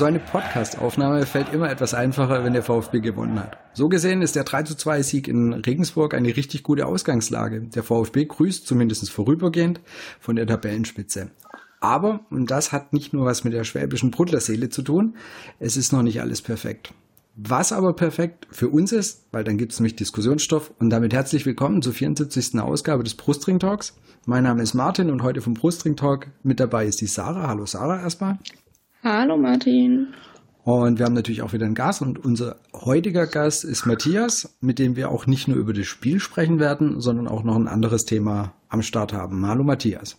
So eine Podcast-Aufnahme fällt immer etwas einfacher, wenn der VfB gewonnen hat. So gesehen ist der 3 zu 2 Sieg in Regensburg eine richtig gute Ausgangslage. Der VfB grüßt zumindest vorübergehend von der Tabellenspitze. Aber, und das hat nicht nur was mit der schwäbischen Brudlerseele zu tun, es ist noch nicht alles perfekt. Was aber perfekt für uns ist, weil dann gibt es nämlich Diskussionsstoff und damit herzlich willkommen zur 74. Ausgabe des Brustring Talks. Mein Name ist Martin und heute vom Brustring Talk mit dabei ist die Sarah. Hallo Sarah erstmal. Hallo Martin. Und wir haben natürlich auch wieder einen Gast und unser heutiger Gast ist Matthias, mit dem wir auch nicht nur über das Spiel sprechen werden, sondern auch noch ein anderes Thema am Start haben. Hallo Matthias.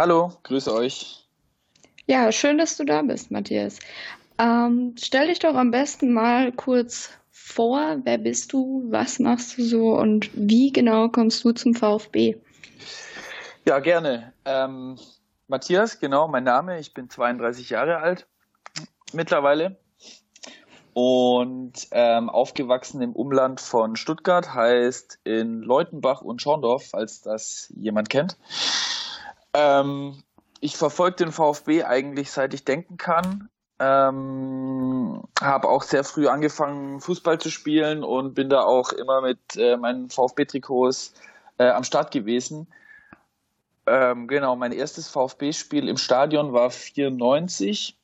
Hallo, grüße euch. Ja, schön, dass du da bist, Matthias. Ähm, stell dich doch am besten mal kurz vor, wer bist du, was machst du so und wie genau kommst du zum VfB? Ja, gerne. Ähm, Matthias, genau, mein Name. Ich bin 32 Jahre alt mittlerweile und ähm, aufgewachsen im Umland von Stuttgart, heißt in Leutenbach und Schorndorf, falls das jemand kennt. Ähm, ich verfolge den VfB eigentlich seit ich denken kann. Ähm, habe auch sehr früh angefangen, Fußball zu spielen und bin da auch immer mit äh, meinen VfB-Trikots äh, am Start gewesen. Ähm, genau, mein erstes VfB-Spiel im Stadion war 94.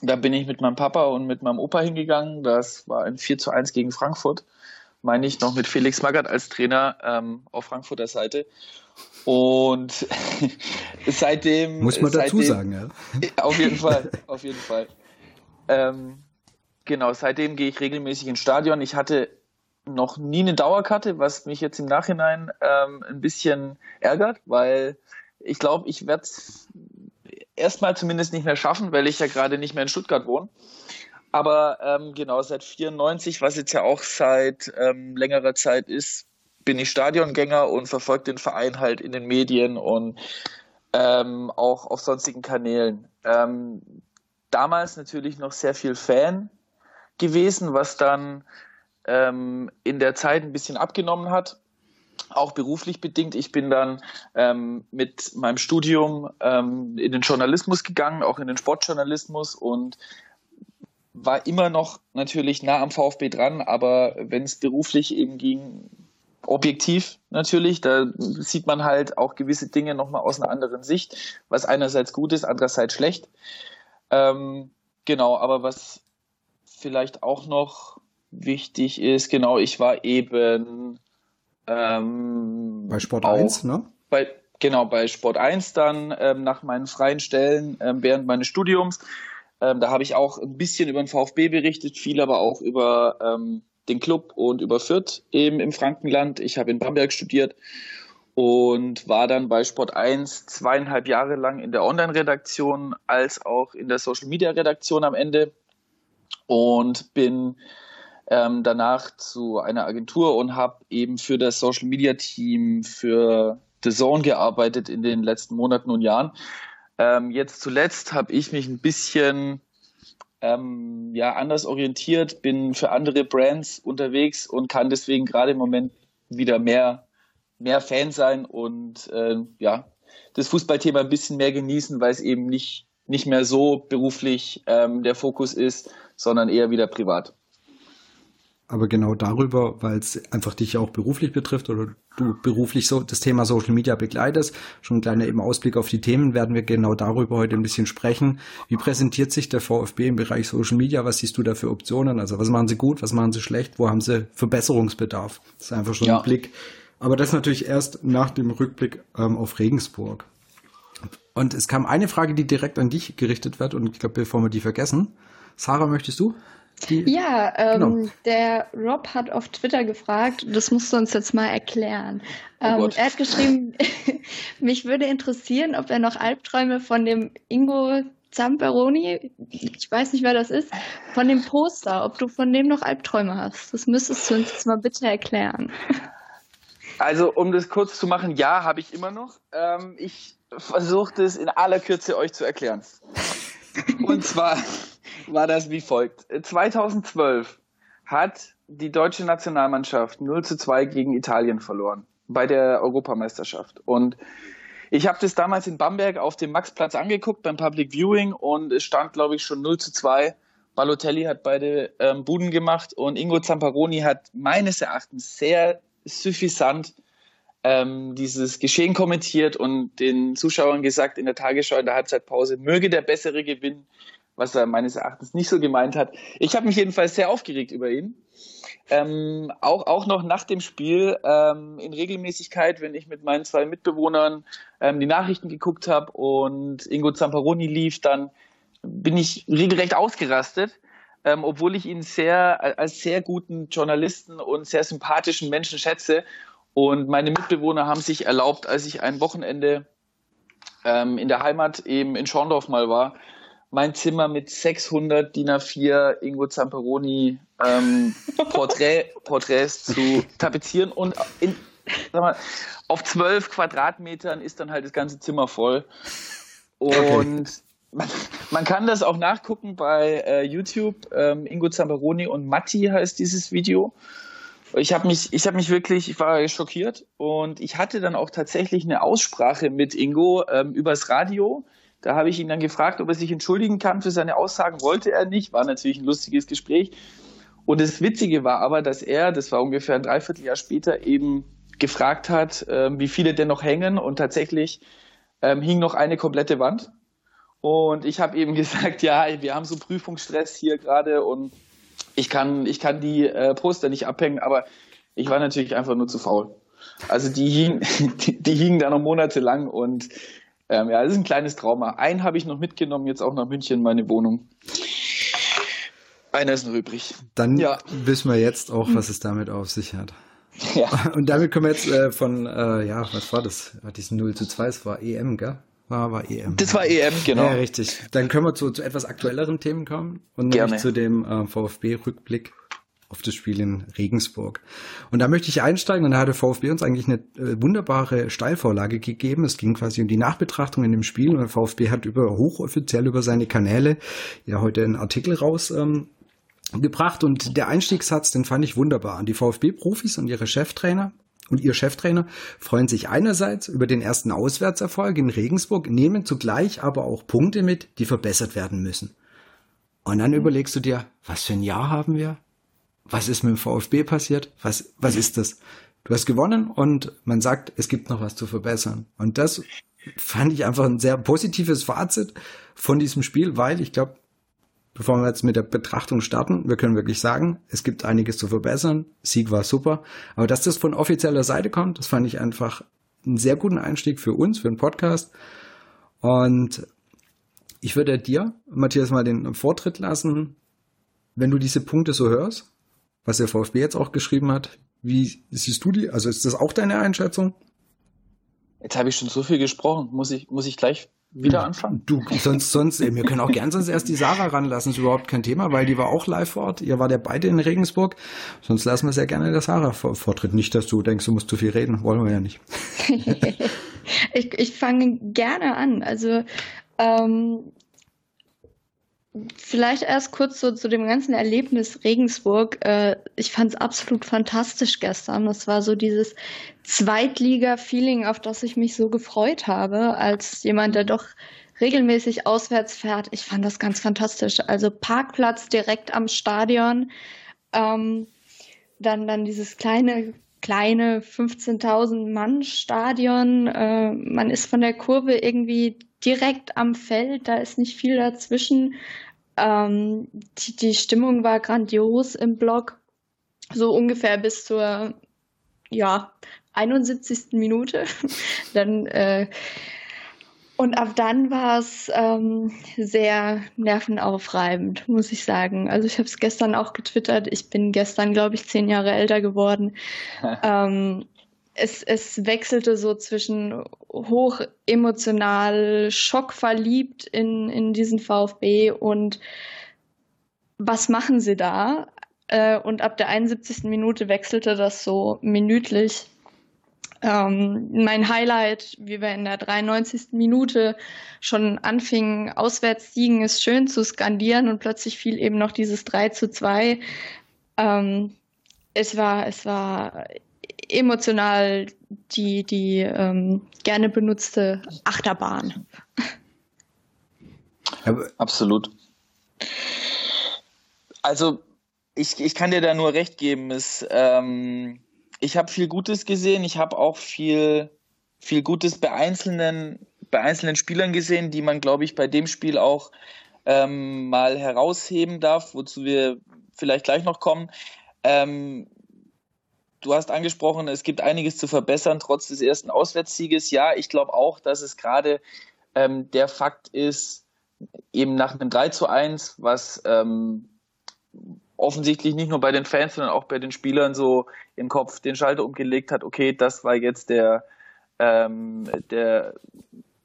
Da bin ich mit meinem Papa und mit meinem Opa hingegangen. Das war ein 4 zu 1 gegen Frankfurt. Meine ich noch mit Felix Magath als Trainer ähm, auf Frankfurter Seite. Und seitdem. Muss man dazu sagen, ja. Auf jeden Fall, auf jeden Fall. Ähm, genau, seitdem gehe ich regelmäßig ins Stadion. Ich hatte noch nie eine Dauerkarte, was mich jetzt im Nachhinein ähm, ein bisschen ärgert, weil ich glaube, ich werde es erstmal zumindest nicht mehr schaffen, weil ich ja gerade nicht mehr in Stuttgart wohne. Aber ähm, genau, seit 94, was jetzt ja auch seit ähm, längerer Zeit ist, bin ich Stadiongänger und verfolge den Verein halt in den Medien und ähm, auch auf sonstigen Kanälen. Ähm, damals natürlich noch sehr viel Fan gewesen, was dann ähm, in der Zeit ein bisschen abgenommen hat, auch beruflich bedingt. Ich bin dann ähm, mit meinem Studium ähm, in den Journalismus gegangen, auch in den Sportjournalismus und war immer noch natürlich nah am VfB dran, aber wenn es beruflich eben ging, objektiv natürlich, da sieht man halt auch gewisse Dinge nochmal aus einer anderen Sicht, was einerseits gut ist, andererseits schlecht. Ähm, genau, aber was vielleicht auch noch wichtig ist, genau, ich war eben ähm, bei Sport 1, ne? Bei, genau, bei Sport 1 dann ähm, nach meinen freien Stellen ähm, während meines Studiums. Ähm, da habe ich auch ein bisschen über den VfB berichtet, viel aber auch über ähm, den Club und über Fürth eben im Frankenland. Ich habe in Bamberg studiert und war dann bei Sport 1 zweieinhalb Jahre lang in der Online-Redaktion als auch in der Social-Media-Redaktion am Ende und bin ähm, danach zu einer Agentur und habe eben für das Social Media Team für The Zone gearbeitet in den letzten Monaten und Jahren. Ähm, jetzt zuletzt habe ich mich ein bisschen ähm, ja, anders orientiert, bin für andere Brands unterwegs und kann deswegen gerade im Moment wieder mehr, mehr Fan sein und äh, ja, das Fußballthema ein bisschen mehr genießen, weil es eben nicht, nicht mehr so beruflich ähm, der Fokus ist, sondern eher wieder privat aber genau darüber, weil es einfach dich auch beruflich betrifft oder du beruflich so das Thema Social Media begleitest. Schon ein kleiner eben Ausblick auf die Themen werden wir genau darüber heute ein bisschen sprechen. Wie präsentiert sich der VfB im Bereich Social Media? Was siehst du da für Optionen? Also was machen sie gut, was machen sie schlecht? Wo haben sie Verbesserungsbedarf? Das ist einfach schon ja. ein Blick. Aber das natürlich erst nach dem Rückblick ähm, auf Regensburg. Und es kam eine Frage, die direkt an dich gerichtet wird und ich glaube, bevor wir die vergessen. Sarah, möchtest du? Ja, ähm, genau. der Rob hat auf Twitter gefragt, das musst du uns jetzt mal erklären. Oh ähm, er hat geschrieben, mich würde interessieren, ob er noch Albträume von dem Ingo Zamperoni, ich weiß nicht, wer das ist, von dem Poster, ob du von dem noch Albträume hast. Das müsstest du uns jetzt mal bitte erklären. Also, um das kurz zu machen, ja, habe ich immer noch. Ähm, ich versuche das in aller Kürze euch zu erklären. Und zwar war das wie folgt. 2012 hat die deutsche Nationalmannschaft 0 zu 2 gegen Italien verloren bei der Europameisterschaft. Und ich habe das damals in Bamberg auf dem Maxplatz angeguckt beim Public Viewing und es stand, glaube ich, schon 0 zu 2. Balotelli hat beide ähm, Buden gemacht und Ingo Zamparoni hat meines Erachtens sehr suffisant ähm, dieses Geschehen kommentiert und den Zuschauern gesagt in der Tagesschau in der Halbzeitpause, möge der Bessere gewinnen, was er meines Erachtens nicht so gemeint hat. Ich habe mich jedenfalls sehr aufgeregt über ihn. Ähm, auch, auch noch nach dem Spiel ähm, in Regelmäßigkeit, wenn ich mit meinen zwei Mitbewohnern ähm, die Nachrichten geguckt habe und Ingo Zamparoni lief, dann bin ich regelrecht ausgerastet, ähm, obwohl ich ihn sehr als sehr guten Journalisten und sehr sympathischen Menschen schätze. Und meine Mitbewohner haben sich erlaubt, als ich ein Wochenende ähm, in der Heimat eben in Schorndorf mal war, mein Zimmer mit 600 DIN A4 Ingo Zamperoni ähm, Porträt, Porträts zu tapezieren und in, mal, auf 12 Quadratmetern ist dann halt das ganze Zimmer voll. Und okay. man, man, kann das auch nachgucken bei äh, YouTube. Ähm, Ingo Zamperoni und Matti heißt dieses Video. Ich habe mich, ich habe mich wirklich, ich war schockiert und ich hatte dann auch tatsächlich eine Aussprache mit Ingo ähm, übers Radio da habe ich ihn dann gefragt, ob er sich entschuldigen kann für seine Aussagen. Wollte er nicht. War natürlich ein lustiges Gespräch. Und das Witzige war aber, dass er, das war ungefähr ein Dreivierteljahr später, eben gefragt hat, ähm, wie viele denn noch hängen. Und tatsächlich ähm, hing noch eine komplette Wand. Und ich habe eben gesagt, ja, wir haben so Prüfungsstress hier gerade und ich kann, ich kann die äh, Poster nicht abhängen, aber ich war natürlich einfach nur zu faul. Also die hingen, die, die hingen da noch monatelang und ähm, ja, das ist ein kleines Trauma. Einen habe ich noch mitgenommen, jetzt auch nach München, meine Wohnung. Einer ist noch übrig. Dann ja. wissen wir jetzt auch, was es damit auf sich hat. Ja. Und damit kommen wir jetzt äh, von, äh, ja, was war das? Diesen 0 zu 2, es war EM, gell? War, war EM. Das war EM, genau. Ja, richtig. Dann können wir zu, zu etwas aktuelleren Themen kommen und Gerne. nämlich zu dem äh, VfB-Rückblick auf das Spiel in Regensburg. Und da möchte ich einsteigen und da hat der VfB uns eigentlich eine äh, wunderbare Steilvorlage gegeben. Es ging quasi um die Nachbetrachtung in dem Spiel und der VfB hat über hochoffiziell über seine Kanäle ja heute einen Artikel raus ähm, gebracht und der Einstiegssatz, den fand ich wunderbar. Die VfB-Profis und ihre Cheftrainer und ihr Cheftrainer freuen sich einerseits über den ersten Auswärtserfolg in Regensburg, nehmen zugleich aber auch Punkte mit, die verbessert werden müssen. Und dann mhm. überlegst du dir, was für ein Jahr haben wir? Was ist mit dem VfB passiert? Was, was ist das? Du hast gewonnen und man sagt, es gibt noch was zu verbessern. Und das fand ich einfach ein sehr positives Fazit von diesem Spiel, weil ich glaube, bevor wir jetzt mit der Betrachtung starten, wir können wirklich sagen, es gibt einiges zu verbessern. Sieg war super. Aber dass das von offizieller Seite kommt, das fand ich einfach einen sehr guten Einstieg für uns, für den Podcast. Und ich würde dir, Matthias, mal den Vortritt lassen, wenn du diese Punkte so hörst was der VfB jetzt auch geschrieben hat. Wie siehst du die? Also ist das auch deine Einschätzung? Jetzt habe ich schon so viel gesprochen. Muss ich, muss ich gleich wieder anfangen? Du, sonst, sonst, wir können auch gern sonst erst die Sarah ranlassen, ist überhaupt kein Thema, weil die war auch live vor Ort. Ihr war ja beide in Regensburg. Sonst lassen wir sehr gerne der Sarah Vortritt. Nicht, dass du denkst, du musst zu viel reden. Wollen wir ja nicht. ich ich fange gerne an. Also, ähm, Vielleicht erst kurz so zu dem ganzen Erlebnis Regensburg. Äh, ich fand es absolut fantastisch gestern. Das war so dieses Zweitliga-Feeling, auf das ich mich so gefreut habe, als jemand, der doch regelmäßig auswärts fährt. Ich fand das ganz fantastisch. Also Parkplatz direkt am Stadion, ähm, dann, dann dieses kleine kleine 15.000 Mann Stadion. Äh, man ist von der Kurve irgendwie direkt am Feld, da ist nicht viel dazwischen. Ähm, die, die Stimmung war grandios im Block, so ungefähr bis zur ja, 71. Minute. dann äh, und ab dann war es ähm, sehr nervenaufreibend, muss ich sagen. Also ich habe es gestern auch getwittert. Ich bin gestern, glaube ich, zehn Jahre älter geworden. ähm, es, es wechselte so zwischen hoch emotional, schockverliebt in, in diesen VfB und was machen sie da? Äh, und ab der 71. Minute wechselte das so minütlich Ähm, mein Highlight, wie wir in der 93. Minute schon anfingen, auswärts siegen ist schön zu skandieren und plötzlich fiel eben noch dieses 3 zu 2. Ähm, es war, es war emotional die, die ähm, gerne benutzte Achterbahn. Absolut. Also ich, ich kann dir da nur recht geben. Es, ähm, ich habe viel Gutes gesehen. Ich habe auch viel, viel Gutes bei einzelnen, bei einzelnen Spielern gesehen, die man, glaube ich, bei dem Spiel auch ähm, mal herausheben darf, wozu wir vielleicht gleich noch kommen. Ähm, du hast angesprochen, es gibt einiges zu verbessern, trotz des ersten Auswärtssieges. Ja, ich glaube auch, dass es gerade ähm, der Fakt ist, eben nach einem 3 zu 1, was ähm, offensichtlich nicht nur bei den Fans, sondern auch bei den Spielern so im Kopf den Schalter umgelegt hat, okay, das war jetzt der, ähm, der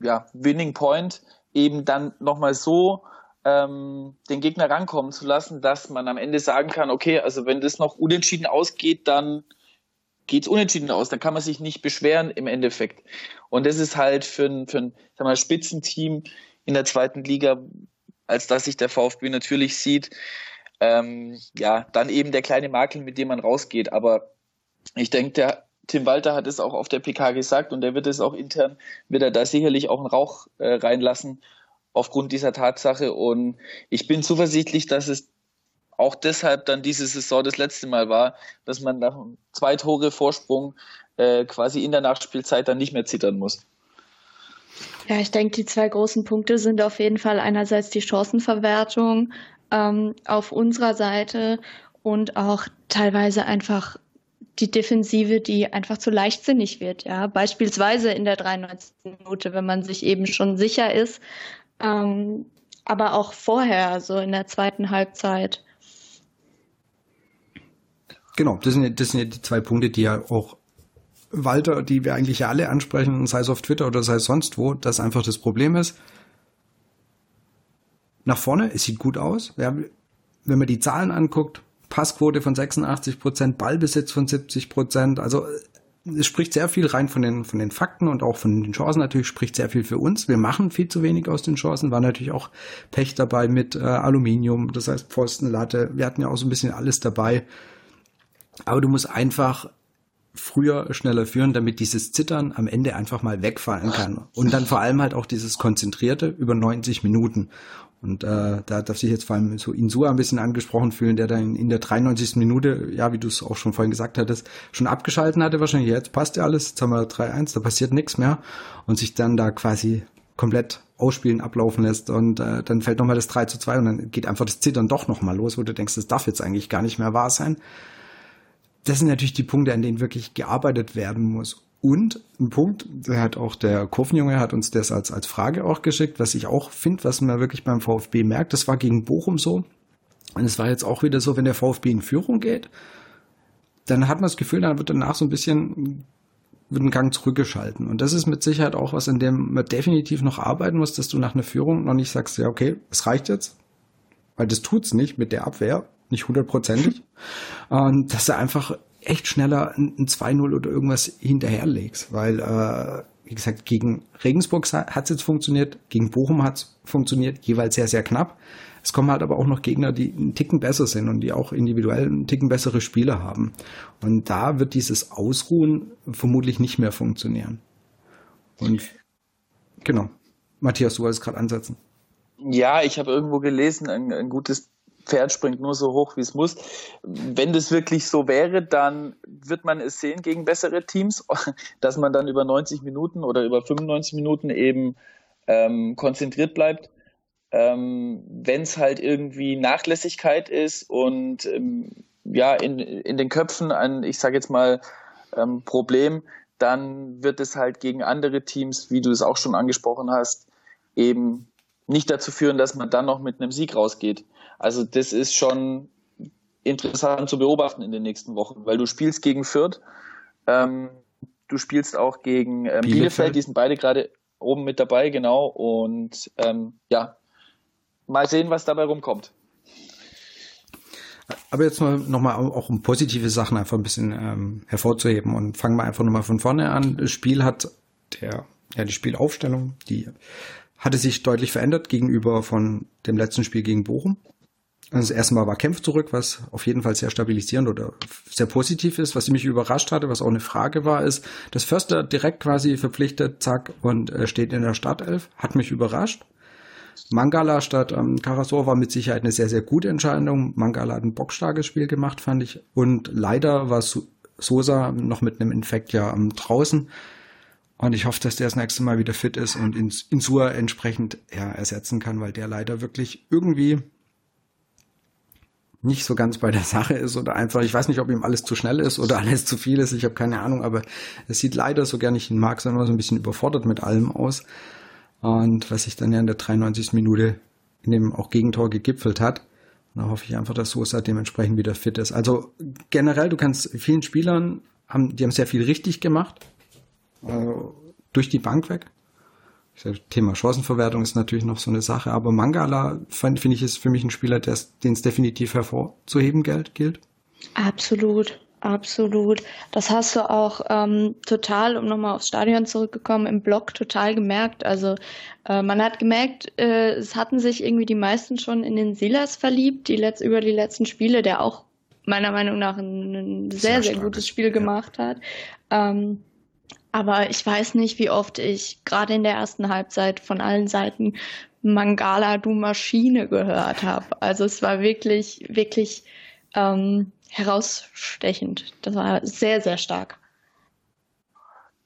ja, Winning Point, eben dann nochmal so ähm, den Gegner rankommen zu lassen, dass man am Ende sagen kann, okay, also wenn das noch unentschieden ausgeht, dann geht es unentschieden aus, dann kann man sich nicht beschweren im Endeffekt. Und das ist halt für ein, für ein sag mal, Spitzenteam in der zweiten Liga, als dass sich der VfB natürlich sieht, ähm, ja, dann eben der kleine Makel, mit dem man rausgeht. Aber ich denke, der Tim Walter hat es auch auf der PK gesagt und er wird es auch intern, wird er da sicherlich auch einen Rauch äh, reinlassen aufgrund dieser Tatsache. Und ich bin zuversichtlich, dass es auch deshalb dann diese Saison das letzte Mal war, dass man nach zwei Tore Vorsprung äh, quasi in der Nachspielzeit dann nicht mehr zittern muss. Ja, ich denke, die zwei großen Punkte sind auf jeden Fall einerseits die Chancenverwertung ähm, auf unserer Seite und auch teilweise einfach die Defensive, die einfach zu leichtsinnig wird. Ja, beispielsweise in der 93. Minute, wenn man sich eben schon sicher ist, ähm, aber auch vorher, so in der zweiten Halbzeit. Genau, das sind, das sind ja die zwei Punkte, die ja auch Walter, die wir eigentlich ja alle ansprechen, sei es auf Twitter oder sei es sonst wo, das einfach das Problem ist. Nach vorne, es sieht gut aus. Ja, wenn man die Zahlen anguckt, Passquote von 86 Prozent, Ballbesitz von 70 Prozent, also es spricht sehr viel rein von den, von den Fakten und auch von den Chancen natürlich, spricht sehr viel für uns. Wir machen viel zu wenig aus den Chancen, war natürlich auch Pech dabei mit äh, Aluminium, das heißt Pfosten, Latte, wir hatten ja auch so ein bisschen alles dabei. Aber du musst einfach früher, schneller führen, damit dieses Zittern am Ende einfach mal wegfallen kann. Und dann vor allem halt auch dieses Konzentrierte über 90 Minuten. Und äh, da darf sich jetzt vor allem so Insua ein bisschen angesprochen fühlen, der dann in der 93. Minute, ja, wie du es auch schon vorhin gesagt hattest, schon abgeschalten hatte wahrscheinlich. Jetzt passt ja alles, jetzt haben wir 3-1, da passiert nichts mehr. Und sich dann da quasi komplett ausspielen, ablaufen lässt und äh, dann fällt nochmal das 3 zu 2 und dann geht einfach das Zittern doch nochmal los, wo du denkst, das darf jetzt eigentlich gar nicht mehr wahr sein das sind natürlich die Punkte, an denen wirklich gearbeitet werden muss. Und ein Punkt, der hat auch der Kurvenjunge hat uns das als, als Frage auch geschickt, was ich auch finde, was man wirklich beim VfB merkt, das war gegen Bochum so. Und es war jetzt auch wieder so, wenn der VfB in Führung geht, dann hat man das Gefühl, dann wird danach so ein bisschen wird ein Gang zurückgeschalten. Und das ist mit Sicherheit auch was, an dem man definitiv noch arbeiten muss, dass du nach einer Führung noch nicht sagst, ja, okay, es reicht jetzt. Weil das tut's nicht mit der Abwehr nicht hundertprozentig. Und dass du einfach echt schneller ein, ein 2-0 oder irgendwas hinterherlegst, weil, äh, wie gesagt, gegen Regensburg hat es jetzt funktioniert, gegen Bochum hat es funktioniert, jeweils sehr, sehr knapp. Es kommen halt aber auch noch Gegner, die einen Ticken besser sind und die auch individuell einen Ticken bessere Spieler haben. Und da wird dieses Ausruhen vermutlich nicht mehr funktionieren. Und genau. Matthias, du wolltest gerade ansetzen. Ja, ich habe irgendwo gelesen, ein, ein gutes Pferd springt nur so hoch, wie es muss. Wenn das wirklich so wäre, dann wird man es sehen gegen bessere Teams, dass man dann über 90 Minuten oder über 95 Minuten eben ähm, konzentriert bleibt. Ähm, Wenn es halt irgendwie Nachlässigkeit ist und ähm, ja in, in den Köpfen ein, ich sage jetzt mal, ähm, Problem, dann wird es halt gegen andere Teams, wie du es auch schon angesprochen hast, eben nicht dazu führen, dass man dann noch mit einem Sieg rausgeht. Also das ist schon interessant zu beobachten in den nächsten Wochen, weil du spielst gegen Fürth, ähm, du spielst auch gegen ähm, Bielefeld. Bielefeld, die sind beide gerade oben mit dabei, genau. Und ähm, ja, mal sehen, was dabei rumkommt. aber jetzt mal nochmal auch um positive Sachen einfach ein bisschen ähm, hervorzuheben und fangen wir einfach nochmal von vorne an. Das Spiel hat der, ja, die Spielaufstellung, die hatte sich deutlich verändert gegenüber von dem letzten Spiel gegen Bochum. Also das erste Mal war Kempf zurück, was auf jeden Fall sehr stabilisierend oder sehr positiv ist. Was mich überrascht hatte, was auch eine Frage war, ist, dass Förster direkt quasi verpflichtet, zack, und äh, steht in der Startelf. Hat mich überrascht. Mangala statt ähm, Karasor war mit Sicherheit eine sehr, sehr gute Entscheidung. Mangala hat ein bockstarkes Spiel gemacht, fand ich. Und leider war Sosa noch mit einem Infekt ja ähm, draußen. Und ich hoffe, dass der das nächste Mal wieder fit ist und Insua entsprechend ja, ersetzen kann, weil der leider wirklich irgendwie nicht so ganz bei der Sache ist oder einfach, ich weiß nicht, ob ihm alles zu schnell ist oder alles zu viel ist, ich habe keine Ahnung, aber es sieht leider, so gerne ich ihn mag, sondern so ein bisschen überfordert mit allem aus. Und was sich dann ja in der 93. Minute in dem auch Gegentor gegipfelt hat. da hoffe ich einfach, dass Sosa dementsprechend wieder fit ist. Also generell, du kannst vielen Spielern, haben, die haben sehr viel richtig gemacht, also durch die Bank weg. Thema Chancenverwertung ist natürlich noch so eine Sache, aber Mangala finde ich ist für mich ein Spieler, den es definitiv hervorzuheben gilt. Absolut, absolut. Das hast du auch ähm, total, um nochmal aufs Stadion zurückgekommen, im Blog total gemerkt. Also äh, man hat gemerkt, äh, es hatten sich irgendwie die meisten schon in den Silas verliebt, die letzt, über die letzten Spiele, der auch meiner Meinung nach ein, ein sehr, sehr, sehr gutes Spiel gemacht hat. Ähm, aber ich weiß nicht, wie oft ich gerade in der ersten Halbzeit von allen Seiten Mangala, du Maschine gehört habe. Also es war wirklich, wirklich ähm, herausstechend. Das war sehr, sehr stark.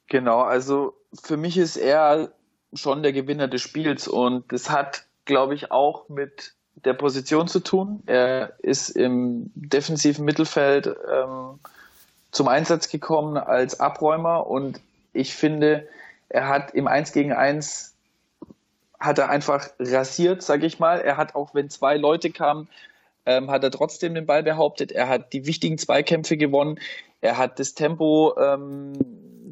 Genau, also für mich ist er schon der Gewinner des Spiels und das hat, glaube ich, auch mit der Position zu tun. Er ist im defensiven Mittelfeld ähm, zum Einsatz gekommen als Abräumer und ich finde, er hat im 1 gegen 1 hat er einfach rasiert, sage ich mal. Er hat auch, wenn zwei Leute kamen, ähm, hat er trotzdem den Ball behauptet. Er hat die wichtigen Zweikämpfe gewonnen. Er hat das Tempo ähm,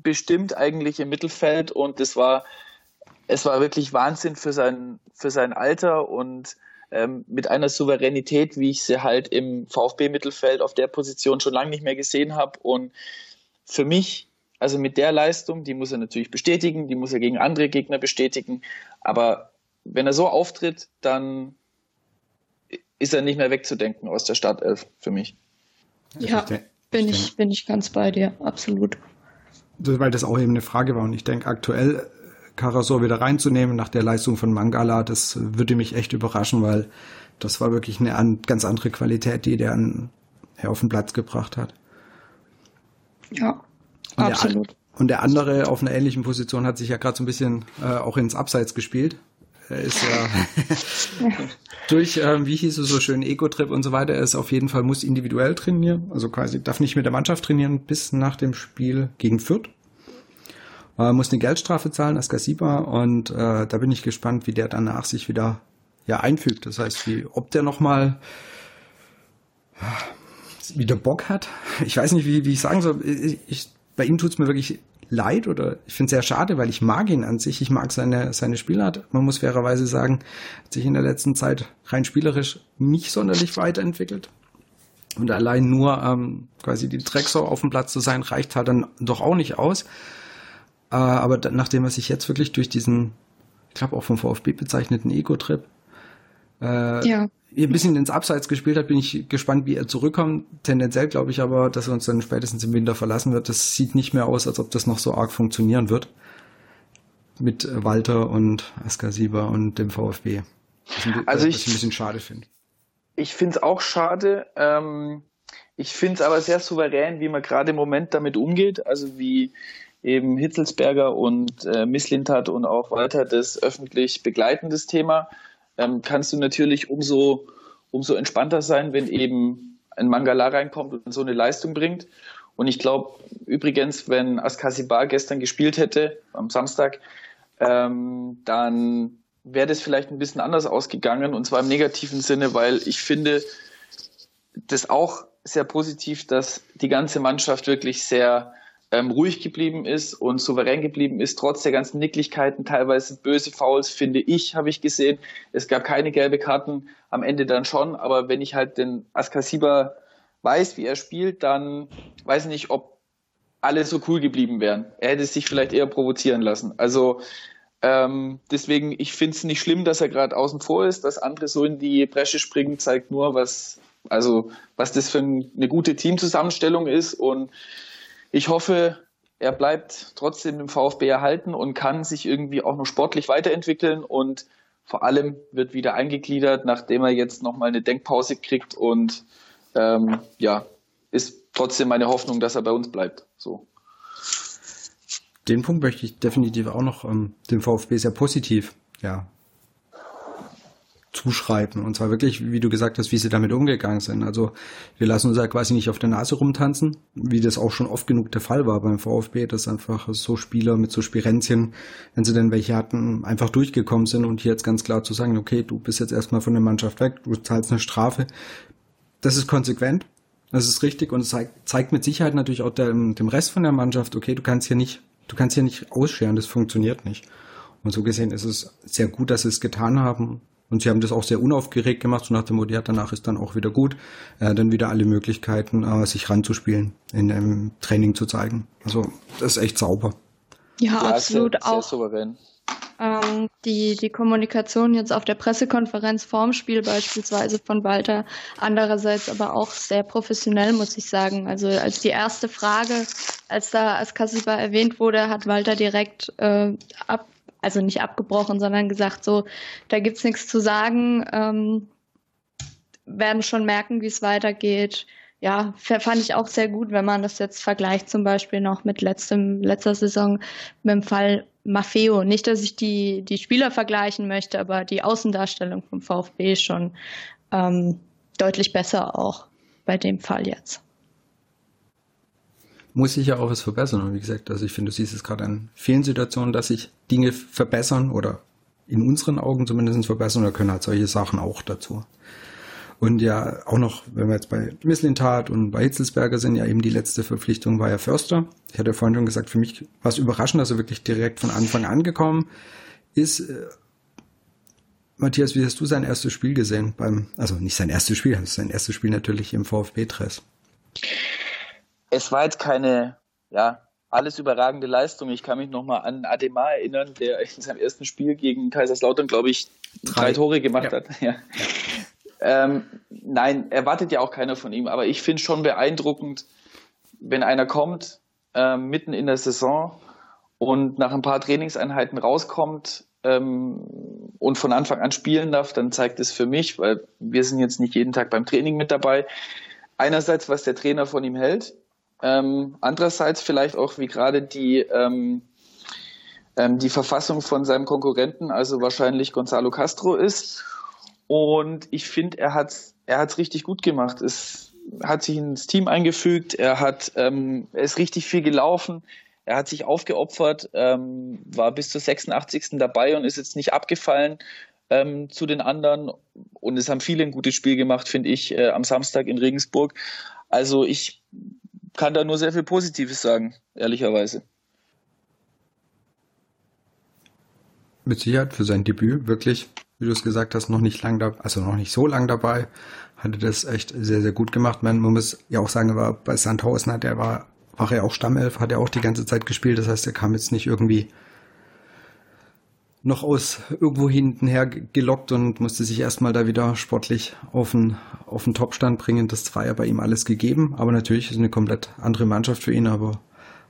bestimmt eigentlich im Mittelfeld und das war, es war wirklich Wahnsinn für sein, für sein Alter und ähm, mit einer Souveränität, wie ich sie halt im VfB-Mittelfeld auf der Position schon lange nicht mehr gesehen habe. Und für mich also mit der Leistung, die muss er natürlich bestätigen, die muss er gegen andere Gegner bestätigen. Aber wenn er so auftritt, dann ist er nicht mehr wegzudenken aus der Startelf für mich. Ja, bin ich, bin ich ganz bei dir, absolut. Weil das auch eben eine Frage war und ich denke, aktuell Karasor wieder reinzunehmen nach der Leistung von Mangala, das würde mich echt überraschen, weil das war wirklich eine ganz andere Qualität, die der an, auf den Platz gebracht hat. Ja, und Absolut. Der, und der andere auf einer ähnlichen Position hat sich ja gerade so ein bisschen äh, auch ins Abseits gespielt. Er ist ja durch, äh, wie hieß es so schön, Ego-Trip und so weiter, er ist auf jeden Fall, muss individuell trainieren, also quasi darf nicht mit der Mannschaft trainieren bis nach dem Spiel gegen Fürth. Äh, muss eine Geldstrafe zahlen, Askasiba, und äh, da bin ich gespannt, wie der danach sich wieder ja einfügt. Das heißt, wie, ob der nochmal wieder Bock hat. Ich weiß nicht, wie, wie ich sagen soll. Ich, ich bei ihm tut es mir wirklich leid oder ich finde es sehr schade, weil ich mag ihn an sich. Ich mag seine, seine Spielart. Man muss fairerweise sagen, hat sich in der letzten Zeit rein spielerisch nicht sonderlich weiterentwickelt. Und allein nur ähm, quasi die Drecksau auf dem Platz zu sein, reicht halt dann doch auch nicht aus. Äh, aber nachdem er sich jetzt wirklich durch diesen, ich glaube auch vom VfB bezeichneten Ego-Trip äh, ja ein bisschen ins Abseits gespielt hat, bin ich gespannt, wie er zurückkommt. Tendenziell glaube ich aber, dass er uns dann spätestens im Winter verlassen wird. Das sieht nicht mehr aus, als ob das noch so arg funktionieren wird. Mit Walter und Askar Sieber und dem VfB. also ich, was ich ein bisschen schade finde. Ich finde es auch schade. Ähm, ich finde es aber sehr souverän, wie man gerade im Moment damit umgeht. Also wie eben Hitzelsberger und äh, Misslintat und auch Walter das öffentlich begleiten, das Thema ähm, kannst du natürlich umso, umso entspannter sein, wenn eben ein Mangala reinkommt und so eine Leistung bringt. Und ich glaube übrigens, wenn Askasibar gestern gespielt hätte, am Samstag, ähm, dann wäre das vielleicht ein bisschen anders ausgegangen und zwar im negativen Sinne, weil ich finde das auch sehr positiv, dass die ganze Mannschaft wirklich sehr ähm, ruhig geblieben ist und souverän geblieben ist, trotz der ganzen Nicklichkeiten, teilweise böse Fouls, finde ich, habe ich gesehen. Es gab keine gelbe Karten, am Ende dann schon, aber wenn ich halt den Askasiba weiß, wie er spielt, dann weiß ich nicht, ob alle so cool geblieben wären. Er hätte sich vielleicht eher provozieren lassen. Also ähm, deswegen, ich finde es nicht schlimm, dass er gerade außen vor ist. Dass andere so in die Bresche springen, zeigt nur, was, also, was das für eine gute Teamzusammenstellung ist. Und ich hoffe, er bleibt trotzdem im VfB erhalten und kann sich irgendwie auch noch sportlich weiterentwickeln und vor allem wird wieder eingegliedert, nachdem er jetzt nochmal eine Denkpause kriegt und ähm, ja, ist trotzdem meine Hoffnung, dass er bei uns bleibt. So. Den Punkt möchte ich definitiv auch noch ähm, dem VfB sehr positiv ja, zuschreiben. Und zwar wirklich, wie du gesagt hast, wie sie damit umgegangen sind. Also wir lassen uns ja quasi nicht auf der Nase rumtanzen, wie das auch schon oft genug der Fall war beim VfB, dass einfach so Spieler mit so Spirenzien, wenn sie denn welche hatten, einfach durchgekommen sind und hier jetzt ganz klar zu sagen, okay, du bist jetzt erstmal von der Mannschaft weg, du zahlst eine Strafe. Das ist konsequent, das ist richtig und zeigt, zeigt mit Sicherheit natürlich auch dem, dem Rest von der Mannschaft, okay, du kannst hier nicht, du kannst hier nicht ausscheren, das funktioniert nicht. Und so gesehen ist es sehr gut, dass sie es getan haben. Und sie haben das auch sehr unaufgeregt gemacht, so nach dem Motto, ja, danach ist dann auch wieder gut, äh, dann wieder alle Möglichkeiten, äh, sich ranzuspielen, in einem Training zu zeigen. Also das ist echt sauber. Ja, ja absolut sehr, auch. Sehr souverän. Ähm, die, die Kommunikation jetzt auf der Pressekonferenz vorm Spiel beispielsweise von Walter, andererseits aber auch sehr professionell, muss ich sagen. Also als die erste Frage, als da als Kassiba erwähnt wurde, hat Walter direkt äh, ab, also nicht abgebrochen, sondern gesagt, so, da gibt's nichts zu sagen, ähm, werden schon merken, wie es weitergeht. Ja, fand ich auch sehr gut, wenn man das jetzt vergleicht, zum Beispiel noch mit letztem, letzter Saison mit dem Fall Maffeo. Nicht, dass ich die, die Spieler vergleichen möchte, aber die Außendarstellung vom VfB schon ähm, deutlich besser auch bei dem Fall jetzt muss sich ja auch was verbessern. Und wie gesagt, also ich finde, du siehst es gerade in vielen Situationen, dass sich Dinge verbessern oder in unseren Augen zumindest verbessern. Da können halt solche Sachen auch dazu. Und ja, auch noch, wenn wir jetzt bei Misslintat und bei Hitzelsberger sind, ja eben die letzte Verpflichtung war ja Förster. Ich hatte vorhin schon gesagt, für mich war es überraschend, dass er wirklich direkt von Anfang an gekommen ist. Matthias, wie hast du sein erstes Spiel gesehen? Beim, also nicht sein erstes Spiel, sein erstes Spiel natürlich im VfB-Dress es war jetzt keine, ja, alles überragende Leistung. Ich kann mich nochmal an Ademar erinnern, der in seinem ersten Spiel gegen Kaiserslautern, glaube ich, drei, drei, Tore gemacht ja. hat. Ja. Ähm, nein, erwartet ja auch keiner von ihm, aber ich finde schon beeindruckend, wenn einer kommt, äh, mitten in der Saison und nach ein paar Trainingseinheiten rauskommt ähm, und von Anfang an spielen darf, dann zeigt es für mich, weil wir sind jetzt nicht jeden Tag beim Training mit dabei, einerseits, was der Trainer von ihm hält, ähm, andererseits vielleicht auch, wie gerade die, ähm, ähm, die Verfassung von seinem Konkurrenten, also wahrscheinlich Gonzalo Castro ist. Und ich finde, er hat er hat's richtig gut gemacht. Es hat sich ins Team eingefügt, er hat ähm, er ist richtig viel gelaufen, er hat sich aufgeopfert, ähm, war bis zur 86. dabei und ist jetzt nicht abgefallen ähm, zu den anderen. Und es haben viele ein gutes Spiel gemacht, finde ich, äh, am Samstag in Regensburg. Also ich kann da nur sehr viel Positives sagen, ehrlicherweise. Mit Sicherheit für sein Debüt wirklich, wie du es gesagt hast, noch nicht lang da, also noch nicht so lang dabei, hatte das echt sehr, sehr gut gemacht. Man, muss ja auch sagen, war bei Sandhausen hat er war, war er auch Stammelf, hat er auch die ganze Zeit gespielt. Das heißt, er kam jetzt nicht irgendwie noch aus irgendwo hinten her gelockt und musste sich erstmal da wieder sportlich auf den, auf den Topstand bringen. Das war ja bei ihm alles gegeben, aber natürlich ist eine komplett andere Mannschaft für ihn, aber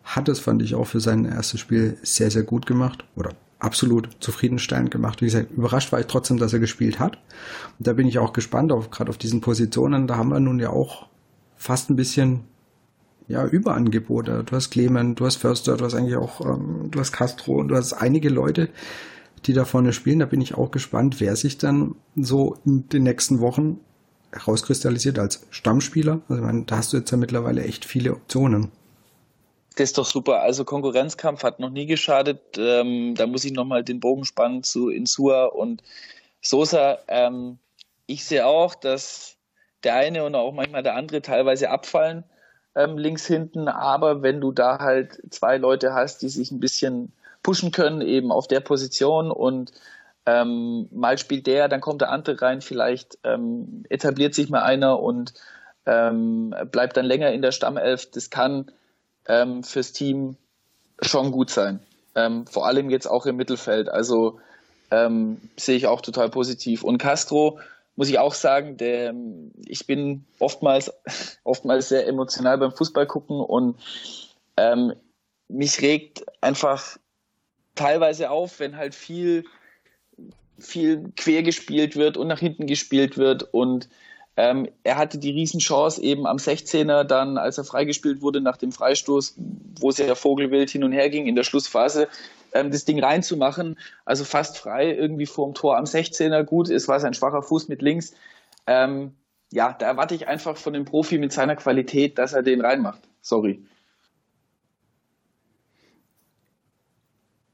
hat es, fand ich, auch für sein erstes Spiel sehr, sehr gut gemacht oder absolut zufriedenstellend gemacht. Wie gesagt, überrascht war ich trotzdem, dass er gespielt hat. Und da bin ich auch gespannt auf, gerade auf diesen Positionen. Da haben wir nun ja auch fast ein bisschen ja, Überangebote. Du hast Clement, du hast Förster, du hast eigentlich auch, ähm, du hast Castro und du hast einige Leute, die da vorne spielen. Da bin ich auch gespannt, wer sich dann so in den nächsten Wochen herauskristallisiert als Stammspieler. Also ich meine, da hast du jetzt ja mittlerweile echt viele Optionen. Das ist doch super. Also Konkurrenzkampf hat noch nie geschadet. Ähm, da muss ich nochmal den Bogen spannen zu Insua und Sosa. Ähm, ich sehe auch, dass der eine und auch manchmal der andere teilweise abfallen ähm, links hinten. Aber wenn du da halt zwei Leute hast, die sich ein bisschen pushen können, eben auf der Position und ähm, mal spielt der, dann kommt der andere rein, vielleicht ähm, etabliert sich mal einer und ähm, bleibt dann länger in der Stammelf. Das kann ähm, fürs Team schon gut sein. Ähm, vor allem jetzt auch im Mittelfeld. Also ähm, sehe ich auch total positiv. Und Castro, muss ich auch sagen, der, ich bin oftmals, oftmals sehr emotional beim Fußball gucken und mich regt einfach teilweise auf, wenn halt viel, viel quer gespielt wird und nach hinten gespielt wird und ähm, er hatte die Riesenchance eben am 16er dann, als er freigespielt wurde nach dem Freistoß, wo es ja Vogelwild hin und her ging in der Schlussphase, ähm, das Ding reinzumachen. Also fast frei irgendwie vorm Tor am 16er. Gut, es war sein schwacher Fuß mit links. Ähm, ja, da erwarte ich einfach von dem Profi mit seiner Qualität, dass er den reinmacht. Sorry.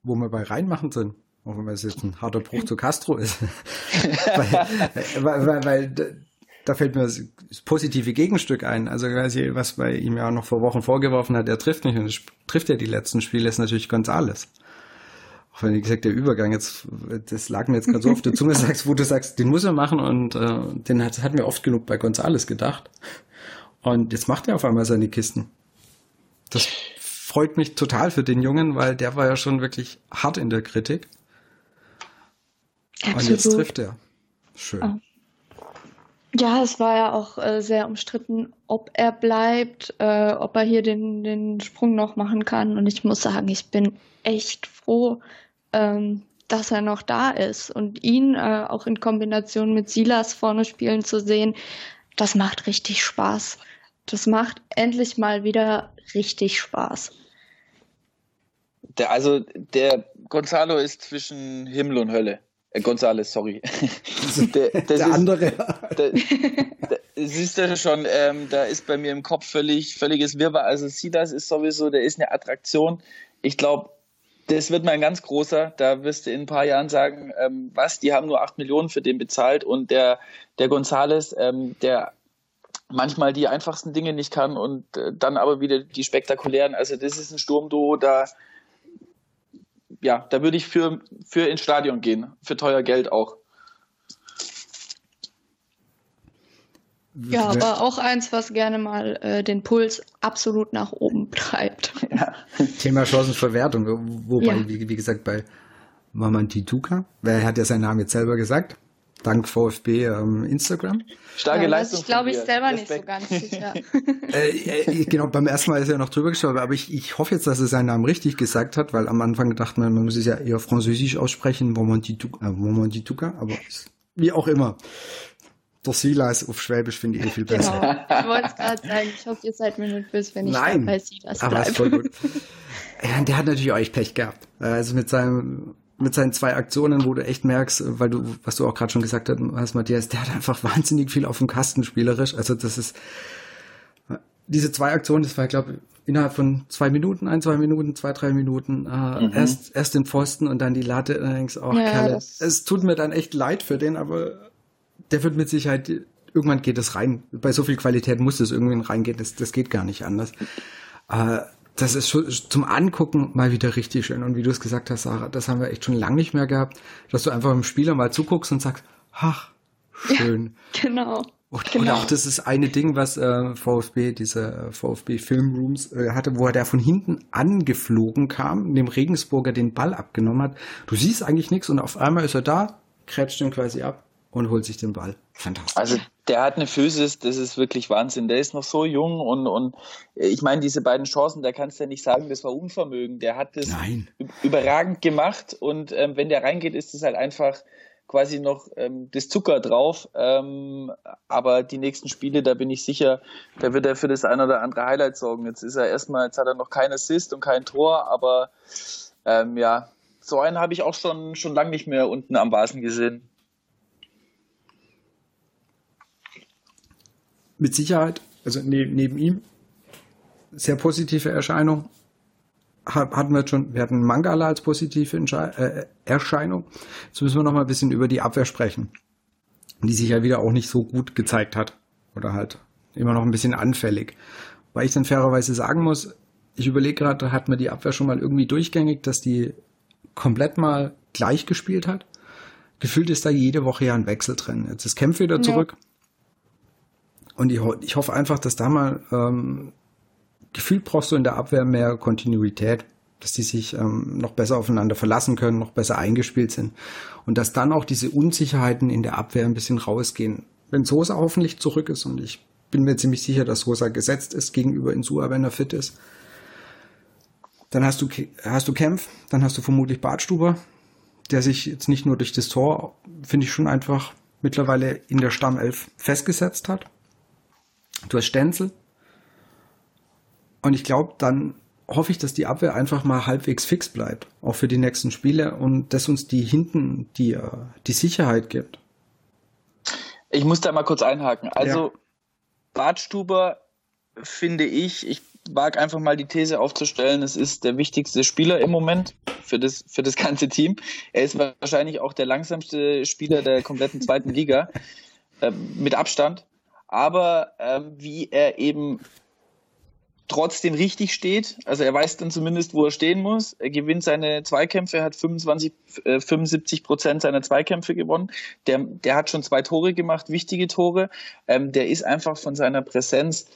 Wo wir bei reinmachen sind, auch wenn es jetzt ein harter Bruch zu Castro ist. weil, weil, weil, weil da fällt mir das positive Gegenstück ein. Also quasi, was bei ihm ja noch vor Wochen vorgeworfen hat, er trifft nicht und es trifft ja die letzten Spiele, ist natürlich Gonzales. Auch wenn, wie gesagt, der Übergang jetzt, das lag mir jetzt gerade so auf der Zunge, sagst, wo du sagst, den muss er machen und äh, den hat, hatten wir oft genug bei Gonzales gedacht. Und jetzt macht er auf einmal seine Kisten. Das freut mich total für den Jungen, weil der war ja schon wirklich hart in der Kritik. Absolut. Und jetzt trifft er. Schön. Oh. Ja, es war ja auch äh, sehr umstritten, ob er bleibt, äh, ob er hier den, den Sprung noch machen kann. Und ich muss sagen, ich bin echt froh, ähm, dass er noch da ist. Und ihn äh, auch in Kombination mit Silas vorne spielen zu sehen, das macht richtig Spaß. Das macht endlich mal wieder richtig Spaß. Der, also der Gonzalo ist zwischen Himmel und Hölle. Äh, Gonzales, sorry. der, der ist, andere. Der, der, siehst du schon, ähm, da ist bei mir im Kopf völlig, völliges Wirrwarr. Also Silas ist sowieso, der ist eine Attraktion. Ich glaube, das wird mal ein ganz großer. Da wirst du in ein paar Jahren sagen, ähm, was, die haben nur acht Millionen für den bezahlt und der, der Gonzales, ähm, der manchmal die einfachsten Dinge nicht kann und äh, dann aber wieder die spektakulären. Also das ist ein Sturmduo, da ja, da würde ich für, für ins Stadion gehen, für teuer Geld auch. Ja, aber auch eins, was gerne mal äh, den Puls absolut nach oben treibt. Ja. Thema Chancenverwertung, wobei, ja. wie, wie, gesagt, bei Mamantituka, wer hat ja seinen Namen jetzt selber gesagt? Dank VfB ähm, Instagram. Starke ja, Leistung. Ich glaube ich selber Respekt. nicht so ganz sicher. äh, äh, genau, beim ersten Mal ist er noch drüber geschaut, aber ich, ich hoffe jetzt, dass er seinen Namen richtig gesagt hat, weil am Anfang dachte man, man muss es ja eher französisch aussprechen, Momantituka, äh, Momantituka aber wie auch immer. Der Silas auf Schwäbisch finde ich eh viel besser. Genau. Ich wollte es gerade sagen, ich hoffe, ihr seid mir nicht böse, wenn ich Nein, bei Silas bleibe. Aber ist voll gut. Ja, der hat natürlich auch echt Pech gehabt. Also mit seinem mit seinen zwei Aktionen, wo du echt merkst, weil du, was du auch gerade schon gesagt hast, Matthias, der hat einfach wahnsinnig viel auf dem Kasten spielerisch. Also das ist diese zwei Aktionen, das war, glaube ich, innerhalb von zwei Minuten, ein, zwei Minuten, zwei, drei Minuten, äh, mhm. erst, erst den Pfosten und dann die Latte, und dann denkst du, oh, ja, Kerle, es tut mir dann echt leid für den, aber der wird mit Sicherheit, irgendwann geht es rein. Bei so viel Qualität muss es irgendwie reingehen, das, das geht gar nicht anders. Äh, das ist schon zum Angucken mal wieder richtig schön. Und wie du es gesagt hast, Sarah, das haben wir echt schon lange nicht mehr gehabt, dass du einfach im Spieler mal zuguckst und sagst, ach, schön. Ja, genau. Und, genau. und, auch das ist eine Ding, was äh, VfB, diese äh, VfB Filmrooms äh, hatte, wo er der von hinten angeflogen kam, dem Regensburger den Ball abgenommen hat. Du siehst eigentlich nichts und auf einmal ist er da, krätscht ihn quasi ab und holt sich den Ball. Fantastisch. Also der hat eine Physis, das ist wirklich Wahnsinn. Der ist noch so jung und, und ich meine, diese beiden Chancen, da kannst du ja nicht sagen, das war Unvermögen. Der hat das Nein. überragend gemacht und ähm, wenn der reingeht, ist es halt einfach quasi noch ähm, das Zucker drauf. Ähm, aber die nächsten Spiele, da bin ich sicher, da wird er für das ein oder andere Highlight sorgen. Jetzt ist er erstmal, jetzt hat er noch kein Assist und kein Tor, aber ähm, ja, so einen habe ich auch schon, schon lange nicht mehr unten am Basen gesehen. Mit Sicherheit, also neben, neben ihm, sehr positive Erscheinung. Hatten wir schon, wir hatten Mangala als positive äh, Erscheinung. Jetzt müssen wir noch mal ein bisschen über die Abwehr sprechen, die sich ja wieder auch nicht so gut gezeigt hat. Oder halt immer noch ein bisschen anfällig. Weil ich dann fairerweise sagen muss, ich überlege gerade, hat man die Abwehr schon mal irgendwie durchgängig, dass die komplett mal gleich gespielt hat? Gefühlt ist da jede Woche ja ein Wechsel drin. Jetzt ist Kempf wieder zurück. Und ich, ich hoffe einfach, dass da mal ähm, gefühlt brauchst du in der Abwehr mehr Kontinuität, dass die sich ähm, noch besser aufeinander verlassen können, noch besser eingespielt sind und dass dann auch diese Unsicherheiten in der Abwehr ein bisschen rausgehen. Wenn Sosa hoffentlich zurück ist und ich bin mir ziemlich sicher, dass Sosa gesetzt ist gegenüber Insua, wenn er fit ist. Dann hast du, hast du Kempf, dann hast du vermutlich Bartstuber, der sich jetzt nicht nur durch das Tor, finde ich schon einfach mittlerweile in der Stammelf festgesetzt hat. Du hast Stenzel. Und ich glaube, dann hoffe ich, dass die Abwehr einfach mal halbwegs fix bleibt, auch für die nächsten Spiele und dass uns die hinten die, äh, die Sicherheit gibt. Ich muss da mal kurz einhaken. Also ja. Bartstuber finde ich, ich wage einfach mal die These aufzustellen, es ist der wichtigste Spieler im Moment für das, für das ganze Team. Er ist wahrscheinlich auch der langsamste Spieler der kompletten zweiten Liga, äh, mit Abstand. Aber äh, wie er eben trotzdem richtig steht. Also er weiß dann zumindest, wo er stehen muss. Er gewinnt seine Zweikämpfe, er hat 25, äh, 75 Prozent seiner Zweikämpfe gewonnen. Der, der hat schon zwei Tore gemacht, wichtige Tore. Ähm, der ist einfach von seiner Präsenz,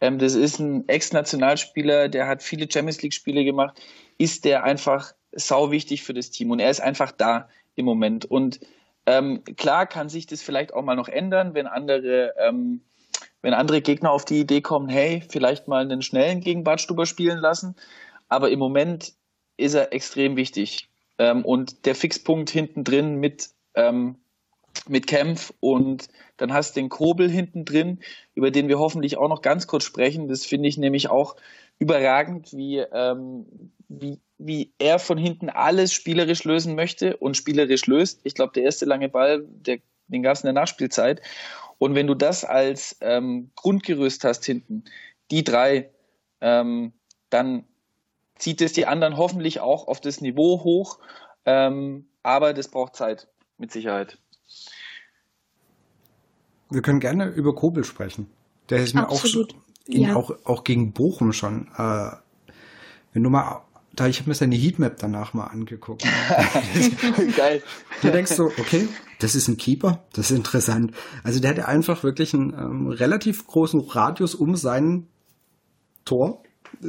ähm, das ist ein Ex-Nationalspieler, der hat viele Champions League-Spiele gemacht, ist der einfach sau wichtig für das Team und er ist einfach da im Moment. Und ähm, klar kann sich das vielleicht auch mal noch ändern, wenn andere ähm, wenn andere Gegner auf die Idee kommen, hey, vielleicht mal einen schnellen gegen Badstuber spielen lassen. Aber im Moment ist er extrem wichtig. Ähm, und der Fixpunkt hinten drin mit, ähm, mit Kempf und dann hast du den Kobel hinten drin, über den wir hoffentlich auch noch ganz kurz sprechen. Das finde ich nämlich auch überragend, wie, ähm, wie, wie er von hinten alles spielerisch lösen möchte und spielerisch löst. Ich glaube, der erste lange Ball, der, den gab es in der Nachspielzeit. Und wenn du das als ähm, Grundgerüst hast hinten, die drei, ähm, dann zieht es die anderen hoffentlich auch auf das Niveau hoch. Ähm, aber das braucht Zeit, mit Sicherheit. Wir können gerne über Kobel sprechen. Der ist mir Absolut. auch, ja. auch, auch gegen Bochum schon. Äh, wenn du mal da ich habe mir seine Heatmap danach mal angeguckt. Geil. Du denkst so, okay, das ist ein Keeper, das ist interessant. Also der hat einfach wirklich einen ähm, relativ großen Radius um sein Tor,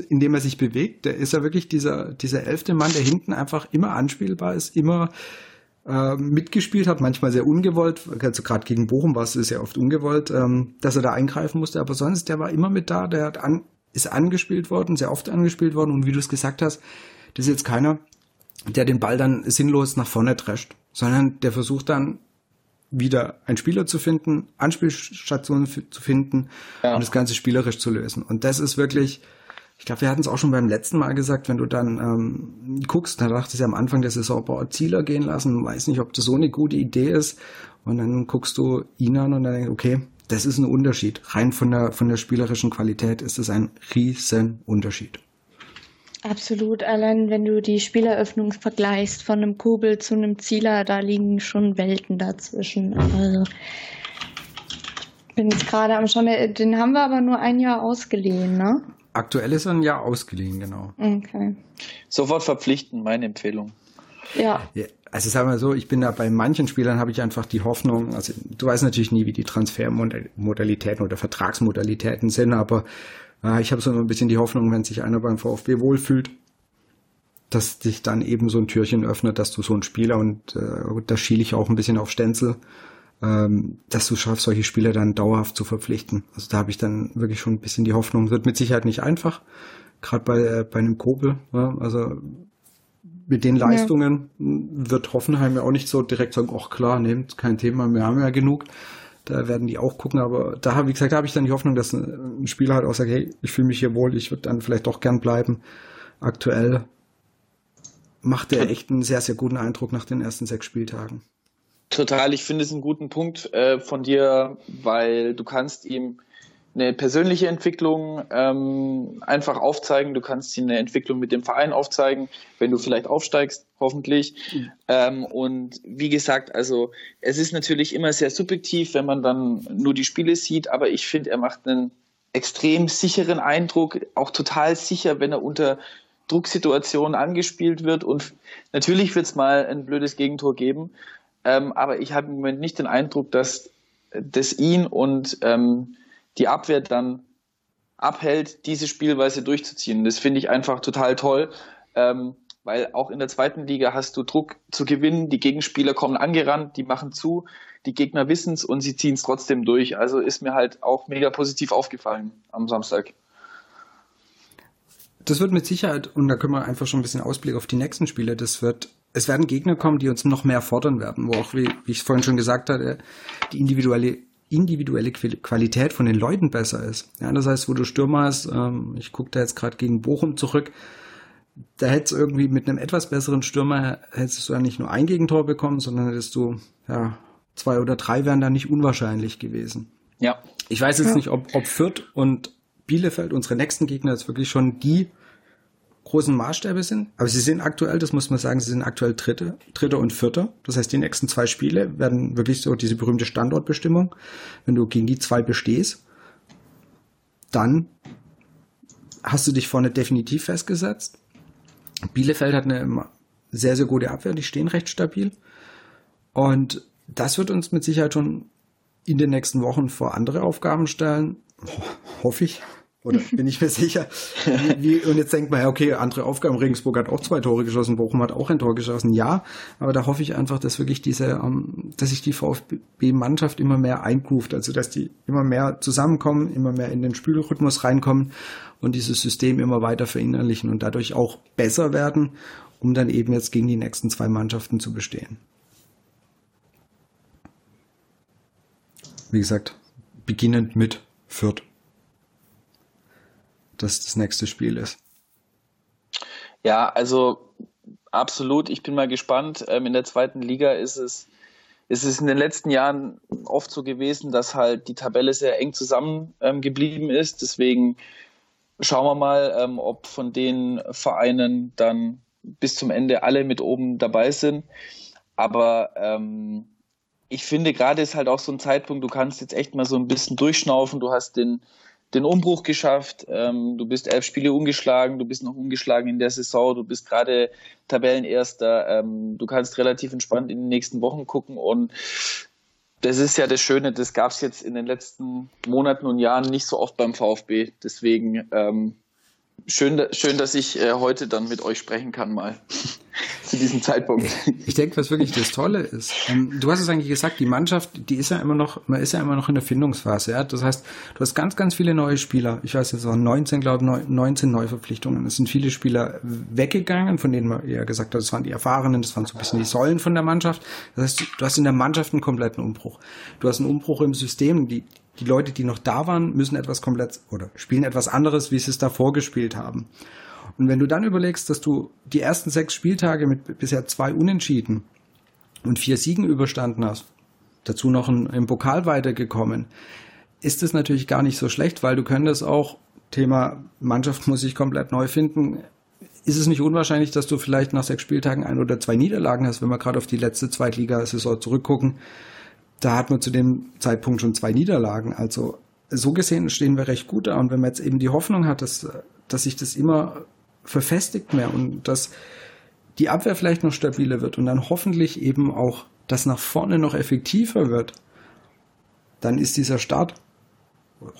in dem er sich bewegt. Der ist ja wirklich dieser, dieser elfte Mann, der hinten einfach immer anspielbar ist, immer äh, mitgespielt hat, manchmal sehr ungewollt, also gerade gegen Bochum war es sehr oft ungewollt, ähm, dass er da eingreifen musste, aber sonst, der war immer mit da, der hat an, ist angespielt worden, sehr oft angespielt worden und wie du es gesagt hast, das ist jetzt keiner, der den Ball dann sinnlos nach vorne drescht, sondern der versucht dann wieder einen Spieler zu finden, Anspielstationen zu finden ja. und das Ganze spielerisch zu lösen. Und das ist wirklich, ich glaube, wir hatten es auch schon beim letzten Mal gesagt, wenn du dann ähm, guckst, da dachte ich am Anfang der Saison, boah, Zieler gehen lassen, weiß nicht, ob das so eine gute Idee ist. Und dann guckst du ihn an und dann denkst, okay, das ist ein Unterschied. Rein von der, von der spielerischen Qualität ist es ein riesen Unterschied. Absolut. Allein wenn du die Spieleröffnung vergleichst von einem Kobel zu einem Zieler, da liegen schon Welten dazwischen. Also bin jetzt gerade am Schauen. Den haben wir aber nur ein Jahr ausgeliehen, ne? Aktuell ist er ein Jahr ausgeliehen, genau. Okay. Sofort verpflichten, meine Empfehlung. Ja. ja also sagen wir so, ich bin da bei manchen Spielern habe ich einfach die Hoffnung, also du weißt natürlich nie, wie die Transfermodalitäten oder Vertragsmodalitäten sind, aber äh, ich habe so ein bisschen die Hoffnung, wenn sich einer beim VfB wohlfühlt, dass sich dann eben so ein Türchen öffnet, dass du so ein Spieler und äh, da schiele ich auch ein bisschen auf Stenzel, ähm, dass du schaffst, solche Spieler dann dauerhaft zu verpflichten. Also da habe ich dann wirklich schon ein bisschen die Hoffnung, wird mit Sicherheit nicht einfach, gerade bei, äh, bei einem Kobel. Ja, also mit den Leistungen ja. wird Hoffenheim ja auch nicht so direkt sagen, ach klar, nehmt kein Thema, wir haben ja genug. Da werden die auch gucken, aber da, wie gesagt, da habe ich dann die Hoffnung, dass ein Spieler halt auch sagt, hey, ich fühle mich hier wohl, ich würde dann vielleicht doch gern bleiben. Aktuell macht er echt einen sehr, sehr guten Eindruck nach den ersten sechs Spieltagen. Total, ich finde es einen guten Punkt äh, von dir, weil du kannst ihm eine persönliche Entwicklung ähm, einfach aufzeigen. Du kannst eine Entwicklung mit dem Verein aufzeigen, wenn du vielleicht aufsteigst, hoffentlich. Mhm. Ähm, und wie gesagt, also es ist natürlich immer sehr subjektiv, wenn man dann nur die Spiele sieht, aber ich finde, er macht einen extrem sicheren Eindruck, auch total sicher, wenn er unter Drucksituationen angespielt wird. Und natürlich wird es mal ein blödes Gegentor geben. Ähm, aber ich habe im Moment nicht den Eindruck, dass das ihn und ähm, die Abwehr dann abhält, diese Spielweise durchzuziehen. Das finde ich einfach total toll, ähm, weil auch in der zweiten Liga hast du Druck zu gewinnen, die Gegenspieler kommen angerannt, die machen zu, die Gegner wissen es und sie ziehen es trotzdem durch. Also ist mir halt auch mega positiv aufgefallen am Samstag. Das wird mit Sicherheit, und da können wir einfach schon ein bisschen Ausblick auf die nächsten Spiele, das wird, es werden Gegner kommen, die uns noch mehr fordern werden, wo auch, wie, wie ich vorhin schon gesagt hatte, die individuelle individuelle Qualität von den Leuten besser ist. Ja, das heißt, wo du Stürmer hast, ähm, ich gucke da jetzt gerade gegen Bochum zurück, da hättest du irgendwie mit einem etwas besseren Stürmer hättest du ja nicht nur ein Gegentor bekommen, sondern hättest du ja zwei oder drei wären da nicht unwahrscheinlich gewesen. Ja. Ich weiß jetzt ja. nicht, ob, ob Fürth und Bielefeld, unsere nächsten Gegner, jetzt wirklich schon die großen Maßstäbe sind. Aber sie sind aktuell, das muss man sagen, sie sind aktuell Dritte, Dritter und Vierter. Das heißt, die nächsten zwei Spiele werden wirklich so diese berühmte Standortbestimmung. Wenn du gegen die zwei bestehst, dann hast du dich vorne definitiv festgesetzt. Bielefeld hat eine sehr, sehr gute Abwehr, die stehen recht stabil. Und das wird uns mit Sicherheit schon in den nächsten Wochen vor andere Aufgaben stellen. Hoffe ich. Oder bin ich mir sicher. Wie, und jetzt denkt man, ja, okay, andere Aufgaben. Regensburg hat auch zwei Tore geschossen, Bochum hat auch ein Tor geschossen. Ja, aber da hoffe ich einfach, dass wirklich diese, ähm, dass sich die VfB-Mannschaft immer mehr eingruft. Also, dass die immer mehr zusammenkommen, immer mehr in den Spielrhythmus reinkommen und dieses System immer weiter verinnerlichen und dadurch auch besser werden, um dann eben jetzt gegen die nächsten zwei Mannschaften zu bestehen. Wie gesagt, beginnend mit Fürth das das nächste Spiel ist. Ja, also absolut. Ich bin mal gespannt. Ähm, in der zweiten Liga ist es, ist es in den letzten Jahren oft so gewesen, dass halt die Tabelle sehr eng zusammen ähm, ist. Deswegen schauen wir mal, ähm, ob von den Vereinen dann bis zum Ende alle mit oben dabei sind. Aber ähm, ich finde, gerade ist halt auch so ein Zeitpunkt, du kannst jetzt echt mal so ein bisschen durchschnaufen. Du hast den den Umbruch geschafft. Ähm, du bist elf Spiele ungeschlagen, du bist noch ungeschlagen in der Saison, du bist gerade Tabellenerster. Ähm, du kannst relativ entspannt in den nächsten Wochen gucken und das ist ja das Schöne, das gab es jetzt in den letzten Monaten und Jahren nicht so oft beim VfB. Deswegen ähm, schön, schön, dass ich äh, heute dann mit euch sprechen kann mal zu diesem Zeitpunkt. Ich denke, was wirklich das Tolle ist, ähm, du hast es eigentlich gesagt, die Mannschaft, die ist ja immer noch, man ist ja immer noch in der Findungsphase. Ja? Das heißt, du hast ganz, ganz viele neue Spieler. Ich weiß jetzt auch 19, glaube ich, 19 Neuverpflichtungen. Es sind viele Spieler weggegangen, von denen man eher gesagt hat, das waren die Erfahrenen, das waren so ein bisschen die Säulen von der Mannschaft. Das heißt, du hast in der Mannschaft einen kompletten Umbruch. Du hast einen Umbruch im System. Die, die Leute, die noch da waren, müssen etwas komplett oder spielen etwas anderes, wie sie es davor gespielt haben. Und wenn du dann überlegst, dass du die ersten sechs Spieltage mit bisher zwei Unentschieden und vier Siegen überstanden hast, dazu noch ein, im Pokal weitergekommen, ist es natürlich gar nicht so schlecht, weil du könntest auch Thema Mannschaft muss sich komplett neu finden. Ist es nicht unwahrscheinlich, dass du vielleicht nach sechs Spieltagen ein oder zwei Niederlagen hast, wenn wir gerade auf die letzte Zweitligasaison zurückgucken? Da hat man zu dem Zeitpunkt schon zwei Niederlagen. Also so gesehen stehen wir recht gut da. Und wenn man jetzt eben die Hoffnung hat, dass, dass sich das immer verfestigt mehr und dass die Abwehr vielleicht noch stabiler wird und dann hoffentlich eben auch das nach vorne noch effektiver wird, dann ist dieser Start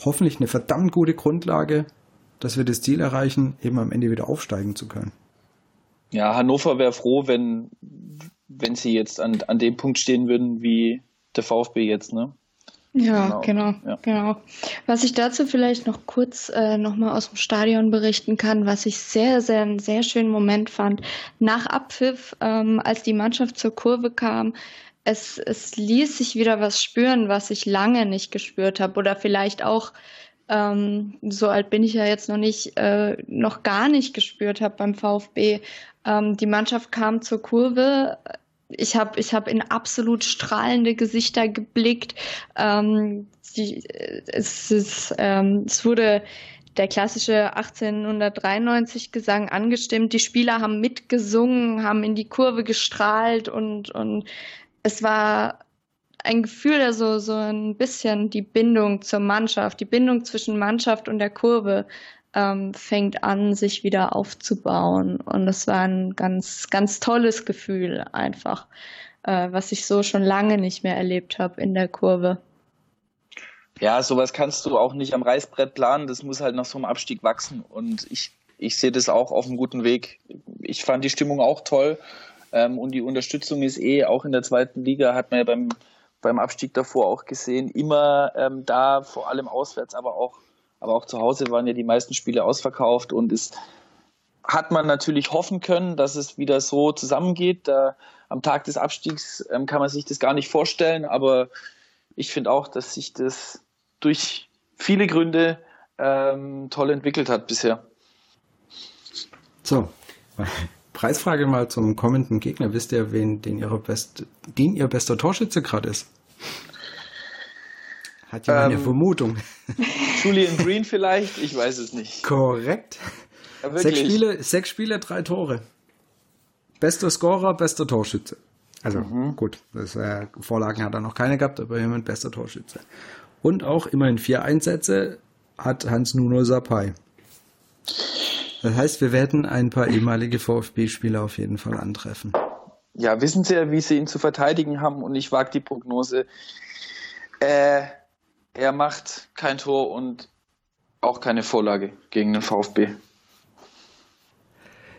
hoffentlich eine verdammt gute Grundlage, dass wir das Ziel erreichen, eben am Ende wieder aufsteigen zu können. Ja, Hannover wäre froh, wenn, wenn sie jetzt an, an dem Punkt stehen würden wie der VfB jetzt, ne? Ja, genau, genau. Ja. genau. Was ich dazu vielleicht noch kurz äh, nochmal aus dem Stadion berichten kann, was ich sehr, sehr, einen sehr schönen Moment fand. Nach Abpfiff, ähm, als die Mannschaft zur Kurve kam, es, es ließ sich wieder was spüren, was ich lange nicht gespürt habe. Oder vielleicht auch, ähm, so alt bin ich ja jetzt noch nicht, äh, noch gar nicht gespürt habe beim VfB. Ähm, die Mannschaft kam zur Kurve, ich habe ich hab in absolut strahlende Gesichter geblickt. Ähm, die, es, ist, ähm, es wurde der klassische 1893 Gesang angestimmt. Die Spieler haben mitgesungen, haben in die Kurve gestrahlt und, und es war ein Gefühl, der so, so ein bisschen die Bindung zur Mannschaft, die Bindung zwischen Mannschaft und der Kurve ähm, fängt an, sich wieder aufzubauen. Und das war ein ganz, ganz tolles Gefühl einfach, äh, was ich so schon lange nicht mehr erlebt habe in der Kurve. Ja, sowas kannst du auch nicht am Reißbrett planen. Das muss halt nach so einem Abstieg wachsen. Und ich, ich sehe das auch auf einem guten Weg. Ich fand die Stimmung auch toll. Ähm, und die Unterstützung ist eh auch in der zweiten Liga, hat man ja beim, beim Abstieg davor auch gesehen, immer ähm, da, vor allem auswärts, aber auch, aber auch zu Hause waren ja die meisten Spiele ausverkauft und es hat man natürlich hoffen können, dass es wieder so zusammengeht. Da, am Tag des Abstiegs ähm, kann man sich das gar nicht vorstellen, aber ich finde auch, dass sich das durch viele Gründe ähm, toll entwickelt hat bisher. So, Preisfrage mal zum kommenden Gegner. Wisst ihr, wen den, ihre best, den ihr bester Torschütze gerade ist? Hat ja ähm, eine Vermutung. Julian Green vielleicht? Ich weiß es nicht. Korrekt. Ja, sechs, Spiele, sechs Spiele, drei Tore. Bester Scorer, bester Torschütze. Also mhm. gut, das, äh, Vorlagen hat er noch keine gehabt, aber immerhin bester Torschütze. Und auch immerhin vier Einsätze hat Hans Nuno Sapai. Das heißt, wir werden ein paar ehemalige VfB-Spieler auf jeden Fall antreffen. Ja, wissen Sie ja, wie Sie ihn zu verteidigen haben und ich wage die Prognose. Äh, er macht kein Tor und auch keine Vorlage gegen den VfB.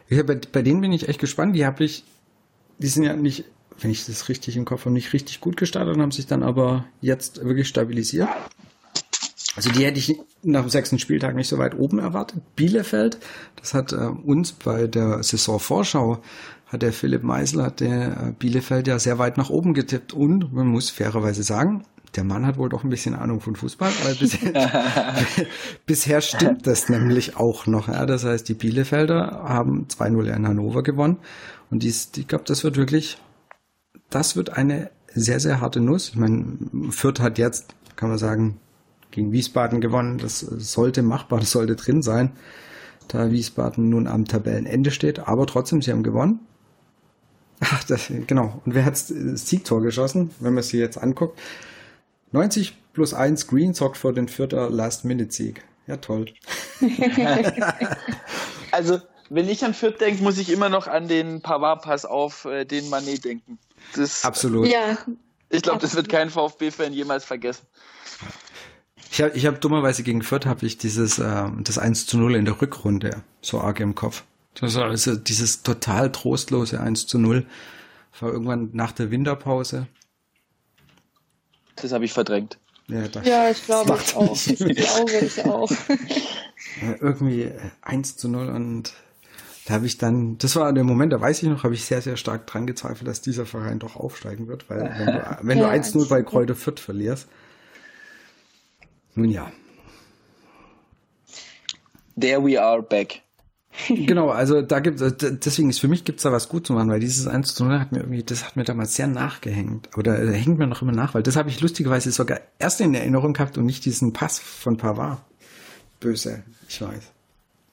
Ja, bei, bei denen bin ich echt gespannt. Die habe ich, die sind ja nicht, wenn ich das richtig im Kopf habe, nicht richtig gut gestartet und haben sich dann aber jetzt wirklich stabilisiert. Also die hätte ich nach dem sechsten Spieltag nicht so weit oben erwartet. Bielefeld, das hat äh, uns bei der Saisonvorschau, hat der Philipp Meisel, hat der äh, Bielefeld ja sehr weit nach oben getippt. Und man muss fairerweise sagen, der Mann hat wohl doch ein bisschen Ahnung von Fußball, weil bisher, bisher stimmt das nämlich auch noch. Ja. Das heißt, die Bielefelder haben 2-0 in Hannover gewonnen. Und dies, ich glaube, das wird wirklich, das wird eine sehr, sehr harte Nuss. Ich meine, Fürth hat jetzt, kann man sagen, gegen Wiesbaden gewonnen. Das sollte machbar, das sollte drin sein, da Wiesbaden nun am Tabellenende steht. Aber trotzdem, sie haben gewonnen. Ach, das, genau. Und wer hat das Siegtor geschossen, wenn man sie jetzt anguckt? 90 plus 1 Green sorgt für den vierter Last-Minute-Sieg. Ja, toll. also, wenn ich an Fürth denke, muss ich immer noch an den Pavard-Pass auf äh, den Manet denken. Das, Absolut. Ja. Ich glaube, das wird kein VfB-Fan jemals vergessen. Ich habe ich hab dummerweise gegen Fürth habe ich dieses äh, das 1 zu 0 in der Rückrunde so arg im Kopf. Das war also dieses total trostlose 1 zu 0. War irgendwann nach der Winterpause. Das habe ich verdrängt. Ja, ja ich glaube ich auch. Ich glaube ich auch. ja, irgendwie 1 zu 0 und da habe ich dann, das war der Moment, da weiß ich noch, habe ich sehr, sehr stark dran gezweifelt, dass dieser Verein doch aufsteigen wird, weil wenn du, wenn ja, du 1-0 bei Kräuter Fürth verlierst, nun ja. There we are back. Genau, also da gibt es, deswegen ist für mich gibt es da was gut zu machen, weil dieses 1 zu 0 hat mir irgendwie, das hat mir damals sehr nachgehängt. Oder äh, hängt mir noch immer nach, weil das habe ich lustigerweise sogar erst in Erinnerung gehabt und nicht diesen Pass von Pavard. Böse, ich weiß.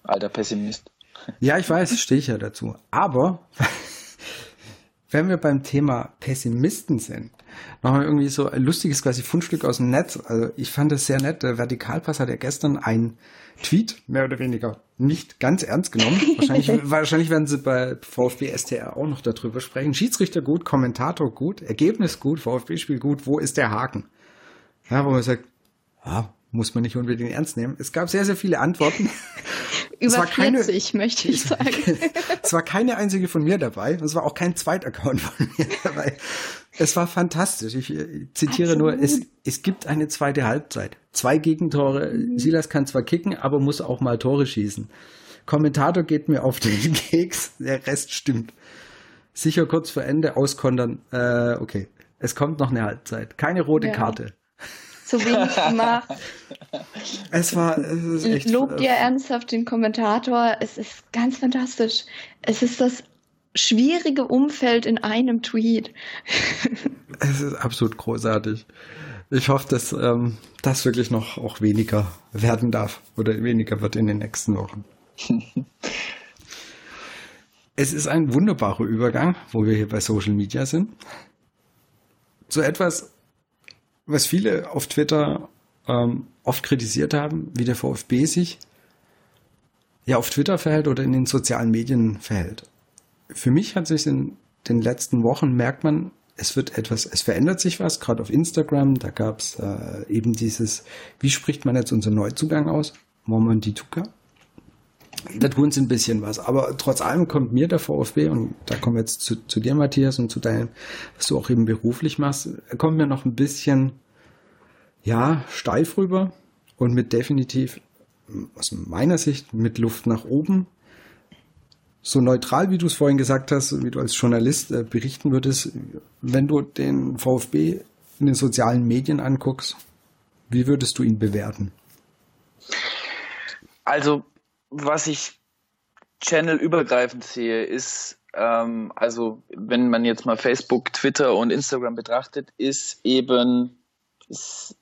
Alter Pessimist. Ja, ich weiß, stehe ich ja dazu. Aber wenn wir beim Thema Pessimisten sind, nochmal irgendwie so ein lustiges quasi Fundstück aus dem Netz. Also ich fand es sehr nett. Der Vertikalpass hat ja gestern ein Tweet, mehr oder weniger, nicht ganz ernst genommen. Wahrscheinlich, wahrscheinlich werden sie bei VfB STR auch noch darüber sprechen. Schiedsrichter gut, Kommentator gut, Ergebnis gut, VfB-Spiel gut, wo ist der Haken? Ja, wo man sagt, ja, muss man nicht unbedingt ernst nehmen. Es gab sehr, sehr viele Antworten. Über 40, keine, möchte ich sagen. es war keine einzige von mir dabei. Es war auch kein Zweitaccount von mir dabei. Es war fantastisch. Ich äh, zitiere Absolut. nur, es, es gibt eine zweite Halbzeit. Zwei Gegentore. Mhm. Silas kann zwar kicken, aber muss auch mal Tore schießen. Kommentator geht mir auf den Keks, der Rest stimmt. Sicher kurz vor Ende auskontern. Äh, okay. Es kommt noch eine Halbzeit. Keine rote ja. Karte so wenig gemacht. Es war, es echt. Lobt ihr ernsthaft den Kommentator? Es ist ganz fantastisch. Es ist das schwierige Umfeld in einem Tweet. Es ist absolut großartig. Ich hoffe, dass ähm, das wirklich noch auch weniger werden darf oder weniger wird in den nächsten Wochen. es ist ein wunderbarer Übergang, wo wir hier bei Social Media sind. Zu etwas, was viele auf Twitter ähm, oft kritisiert haben, wie der VfB sich ja auf Twitter verhält oder in den sozialen Medien verhält. Für mich hat sich in den letzten Wochen merkt man, es wird etwas, es verändert sich was, gerade auf Instagram, da gab es äh, eben dieses, wie spricht man jetzt unseren Neuzugang aus? Momondituka. Da tun sie ein bisschen was, aber trotz allem kommt mir der VfB, und da kommen wir jetzt zu, zu dir, Matthias, und zu deinem, was du auch eben beruflich machst, kommt mir noch ein bisschen, ja, steif rüber und mit definitiv, aus meiner Sicht, mit Luft nach oben so neutral, wie du es vorhin gesagt hast, wie du als Journalist äh, berichten würdest, wenn du den VfB in den sozialen Medien anguckst, wie würdest du ihn bewerten? Also, was ich channelübergreifend sehe, ist, ähm, also wenn man jetzt mal Facebook, Twitter und Instagram betrachtet, ist eben ist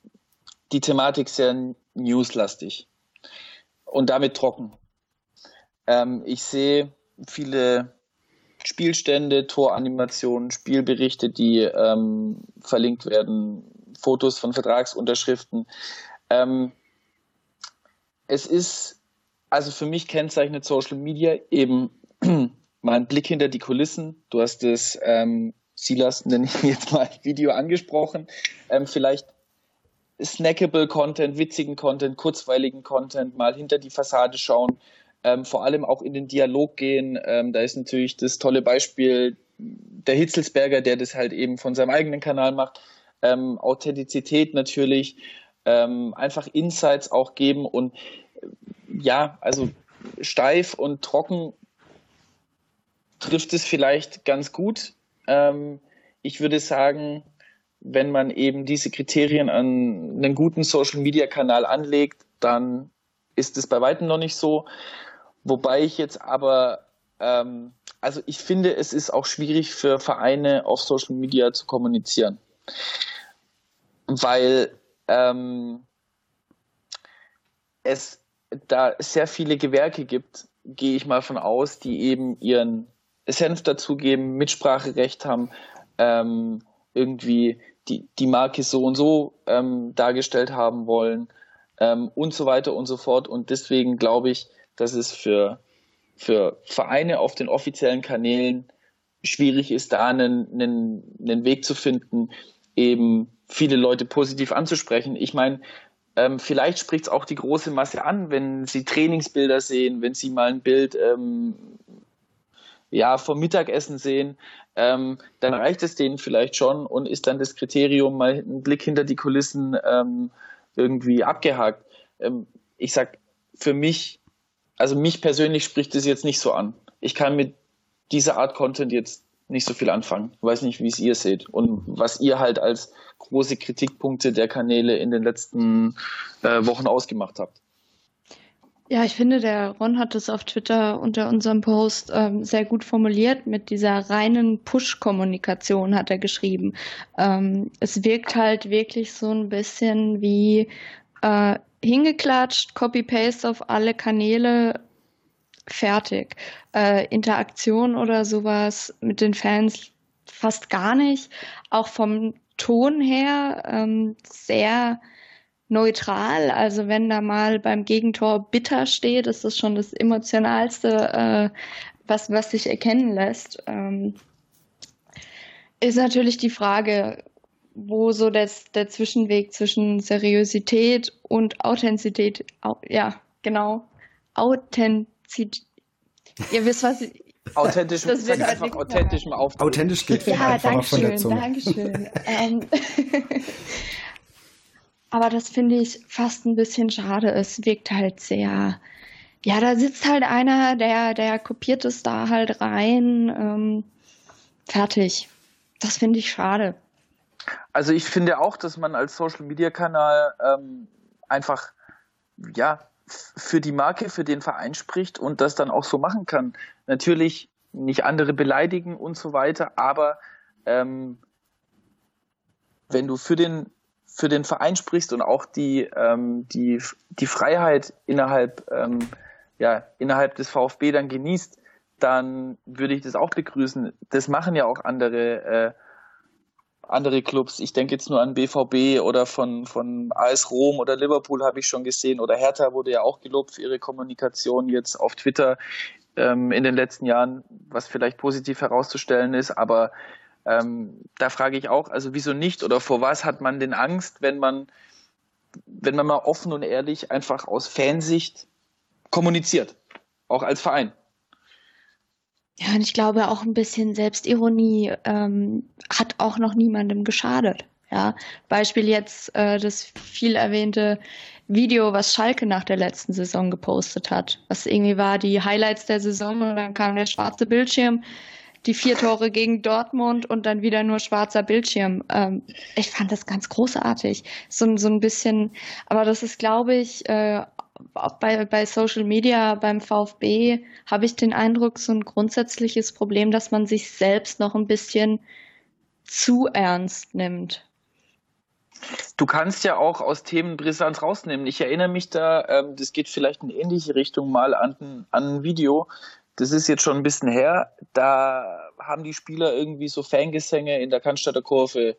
die Thematik sehr newslastig und damit trocken. Ähm, ich sehe viele Spielstände, Toranimationen, Spielberichte, die ähm, verlinkt werden, Fotos von Vertragsunterschriften. Ähm, es ist, also für mich kennzeichnet Social Media eben mal einen Blick hinter die Kulissen. Du hast das ähm, Silas, nenne ich jetzt mal Video angesprochen. Ähm, vielleicht snackable Content, witzigen Content, kurzweiligen Content, mal hinter die Fassade schauen ähm, vor allem auch in den Dialog gehen. Ähm, da ist natürlich das tolle Beispiel der Hitzelsberger, der das halt eben von seinem eigenen Kanal macht. Ähm, Authentizität natürlich, ähm, einfach Insights auch geben und ja, also steif und trocken trifft es vielleicht ganz gut. Ähm, ich würde sagen, wenn man eben diese Kriterien an einen guten Social-Media-Kanal anlegt, dann ist es bei weitem noch nicht so. Wobei ich jetzt aber, ähm, also ich finde, es ist auch schwierig für Vereine auf Social Media zu kommunizieren. Weil ähm, es da sehr viele Gewerke gibt, gehe ich mal von aus, die eben ihren Senf dazugeben, Mitspracherecht haben, ähm, irgendwie die, die Marke so und so ähm, dargestellt haben wollen ähm, und so weiter und so fort. Und deswegen glaube ich, dass es für, für Vereine auf den offiziellen Kanälen schwierig ist, da einen, einen, einen Weg zu finden, eben viele Leute positiv anzusprechen. Ich meine, ähm, vielleicht spricht es auch die große Masse an, wenn sie Trainingsbilder sehen, wenn sie mal ein Bild ähm, ja, vom Mittagessen sehen, ähm, dann reicht es denen vielleicht schon und ist dann das Kriterium, mal einen Blick hinter die Kulissen ähm, irgendwie abgehakt. Ähm, ich sag, für mich also mich persönlich spricht es jetzt nicht so an. Ich kann mit dieser Art Content jetzt nicht so viel anfangen. Ich weiß nicht, wie es ihr seht und was ihr halt als große Kritikpunkte der Kanäle in den letzten äh, Wochen ausgemacht habt. Ja, ich finde, der Ron hat es auf Twitter unter unserem Post ähm, sehr gut formuliert. Mit dieser reinen Push-Kommunikation hat er geschrieben. Ähm, es wirkt halt wirklich so ein bisschen wie äh, hingeklatscht, Copy-Paste auf alle Kanäle, fertig. Äh, Interaktion oder sowas mit den Fans fast gar nicht. Auch vom Ton her ähm, sehr neutral. Also wenn da mal beim Gegentor bitter steht, ist das schon das emotionalste, äh, was, was sich erkennen lässt. Ähm, ist natürlich die Frage, wo so das, der Zwischenweg zwischen Seriosität und Authentizität, ja, genau, Authentizität, ihr wisst was, ich, Authentisch, das wird halt einfach authentischem Auftritt. Authentisch geht ja, danke schön, danke schön. ähm, aber das finde ich fast ein bisschen schade. Es wirkt halt sehr, ja, da sitzt halt einer, der, der kopiert es da halt rein, ähm, fertig. Das finde ich schade. Also ich finde auch, dass man als Social Media Kanal ähm, einfach ja für die Marke, für den Verein spricht und das dann auch so machen kann. Natürlich nicht andere beleidigen und so weiter, aber ähm, wenn du für den für den Verein sprichst und auch die ähm, die die Freiheit innerhalb ähm, ja innerhalb des VfB dann genießt, dann würde ich das auch begrüßen. Das machen ja auch andere äh, andere Clubs. Ich denke jetzt nur an BVB oder von, von AS Rom oder Liverpool habe ich schon gesehen oder Hertha wurde ja auch gelobt für ihre Kommunikation jetzt auf Twitter ähm, in den letzten Jahren, was vielleicht positiv herauszustellen ist, aber ähm, da frage ich auch, also wieso nicht oder vor was hat man denn Angst, wenn man, wenn man mal offen und ehrlich einfach aus Fansicht kommuniziert, auch als Verein? Ja, und ich glaube auch ein bisschen Selbstironie ähm, hat auch noch niemandem geschadet. Ja, Beispiel jetzt äh, das viel erwähnte Video, was Schalke nach der letzten Saison gepostet hat, was irgendwie war die Highlights der Saison und dann kam der schwarze Bildschirm, die vier Tore gegen Dortmund und dann wieder nur schwarzer Bildschirm. Ähm, ich fand das ganz großartig. So, so ein bisschen, aber das ist, glaube ich, äh, auch bei, bei Social Media, beim VfB, habe ich den Eindruck, so ein grundsätzliches Problem, dass man sich selbst noch ein bisschen zu ernst nimmt. Du kannst ja auch aus Themen Brisanz rausnehmen. Ich erinnere mich da, ähm, das geht vielleicht in ähnliche Richtung mal an, an ein Video. Das ist jetzt schon ein bisschen her. Da haben die Spieler irgendwie so Fangesänge in der Cannstatter Kurve.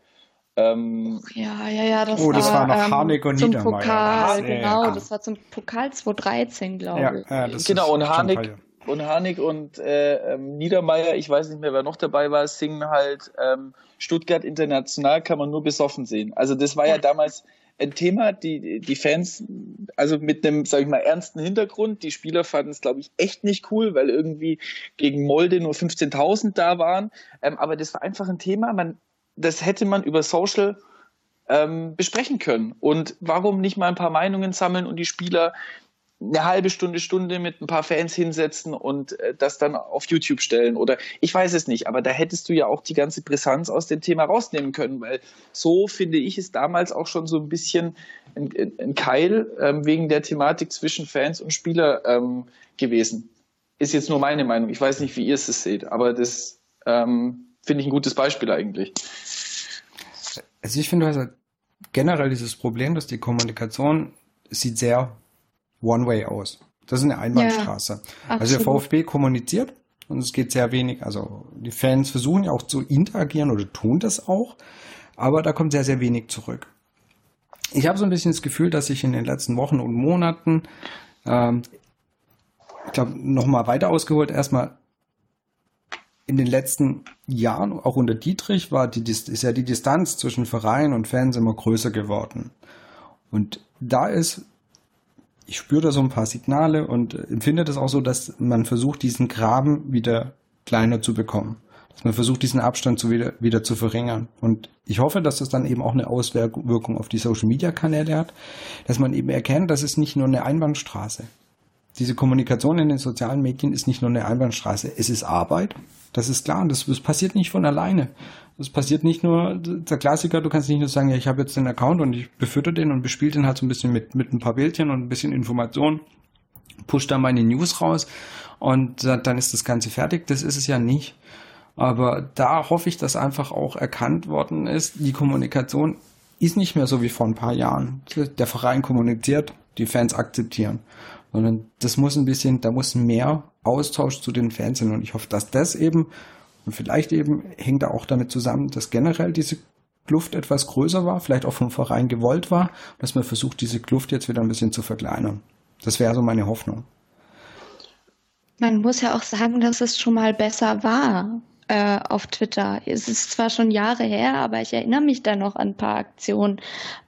Ähm, ja, ja, ja, das, oh, das war, war noch ähm, Harnik und zum Niedermeyer. Pokal, genau, das war zum Pokal 2013, glaube ja, ich. Ja, genau, und Harnik, und Harnik und äh, ähm, Niedermeyer, ich weiß nicht mehr, wer noch dabei war, singen halt ähm, Stuttgart International kann man nur besoffen sehen. Also das war ja, ja damals ein Thema, die, die Fans, also mit einem, sag ich mal, ernsten Hintergrund. Die Spieler fanden es, glaube ich, echt nicht cool, weil irgendwie gegen Molde nur 15.000 da waren. Ähm, aber das war einfach ein Thema, man, das hätte man über Social ähm, besprechen können. Und warum nicht mal ein paar Meinungen sammeln und die Spieler eine halbe Stunde, Stunde mit ein paar Fans hinsetzen und äh, das dann auf YouTube stellen oder ich weiß es nicht, aber da hättest du ja auch die ganze Brisanz aus dem Thema rausnehmen können, weil so finde ich es damals auch schon so ein bisschen ein, ein Keil ähm, wegen der Thematik zwischen Fans und Spieler ähm, gewesen. Ist jetzt nur meine Meinung. Ich weiß nicht, wie ihr es seht, aber das ähm, finde ich ein gutes Beispiel eigentlich. Also ich finde also generell dieses Problem, dass die Kommunikation sieht sehr One-Way aus. Das ist eine Einbahnstraße. Ja, also der VfB kommuniziert und es geht sehr wenig. Also die Fans versuchen ja auch zu interagieren oder tun das auch, aber da kommt sehr, sehr wenig zurück. Ich habe so ein bisschen das Gefühl, dass sich in den letzten Wochen und Monaten, ähm, ich glaube, nochmal weiter ausgeholt, erstmal in den letzten Jahren, auch unter Dietrich, war die, ist ja die Distanz zwischen Verein und Fans immer größer geworden. Und da ist ich spüre da so ein paar Signale und empfinde das auch so, dass man versucht, diesen Graben wieder kleiner zu bekommen. Dass man versucht, diesen Abstand zu wieder, wieder zu verringern. Und ich hoffe, dass das dann eben auch eine Auswirkung auf die Social Media Kanäle hat, dass man eben erkennt, dass es nicht nur eine Einbahnstraße. Diese Kommunikation in den sozialen Medien ist nicht nur eine Einbahnstraße. Es ist Arbeit. Das ist klar. Und das, das passiert nicht von alleine. Das passiert nicht nur, der Klassiker, du kannst nicht nur sagen, ja, ich habe jetzt den Account und ich befütter den und bespiele den halt so ein bisschen mit, mit ein paar Bildchen und ein bisschen Information, push da meine News raus und dann ist das Ganze fertig. Das ist es ja nicht. Aber da hoffe ich, dass einfach auch erkannt worden ist, die Kommunikation ist nicht mehr so wie vor ein paar Jahren. Der Verein kommuniziert, die Fans akzeptieren. Sondern das muss ein bisschen, da muss mehr Austausch zu den Fans sein. Und ich hoffe, dass das eben und vielleicht eben hängt er auch damit zusammen, dass generell diese Kluft etwas größer war, vielleicht auch vom Verein gewollt war, dass man versucht, diese Kluft jetzt wieder ein bisschen zu verkleinern. Das wäre so meine Hoffnung. Man muss ja auch sagen, dass es schon mal besser war äh, auf Twitter. Es ist zwar schon Jahre her, aber ich erinnere mich da noch an ein paar Aktionen.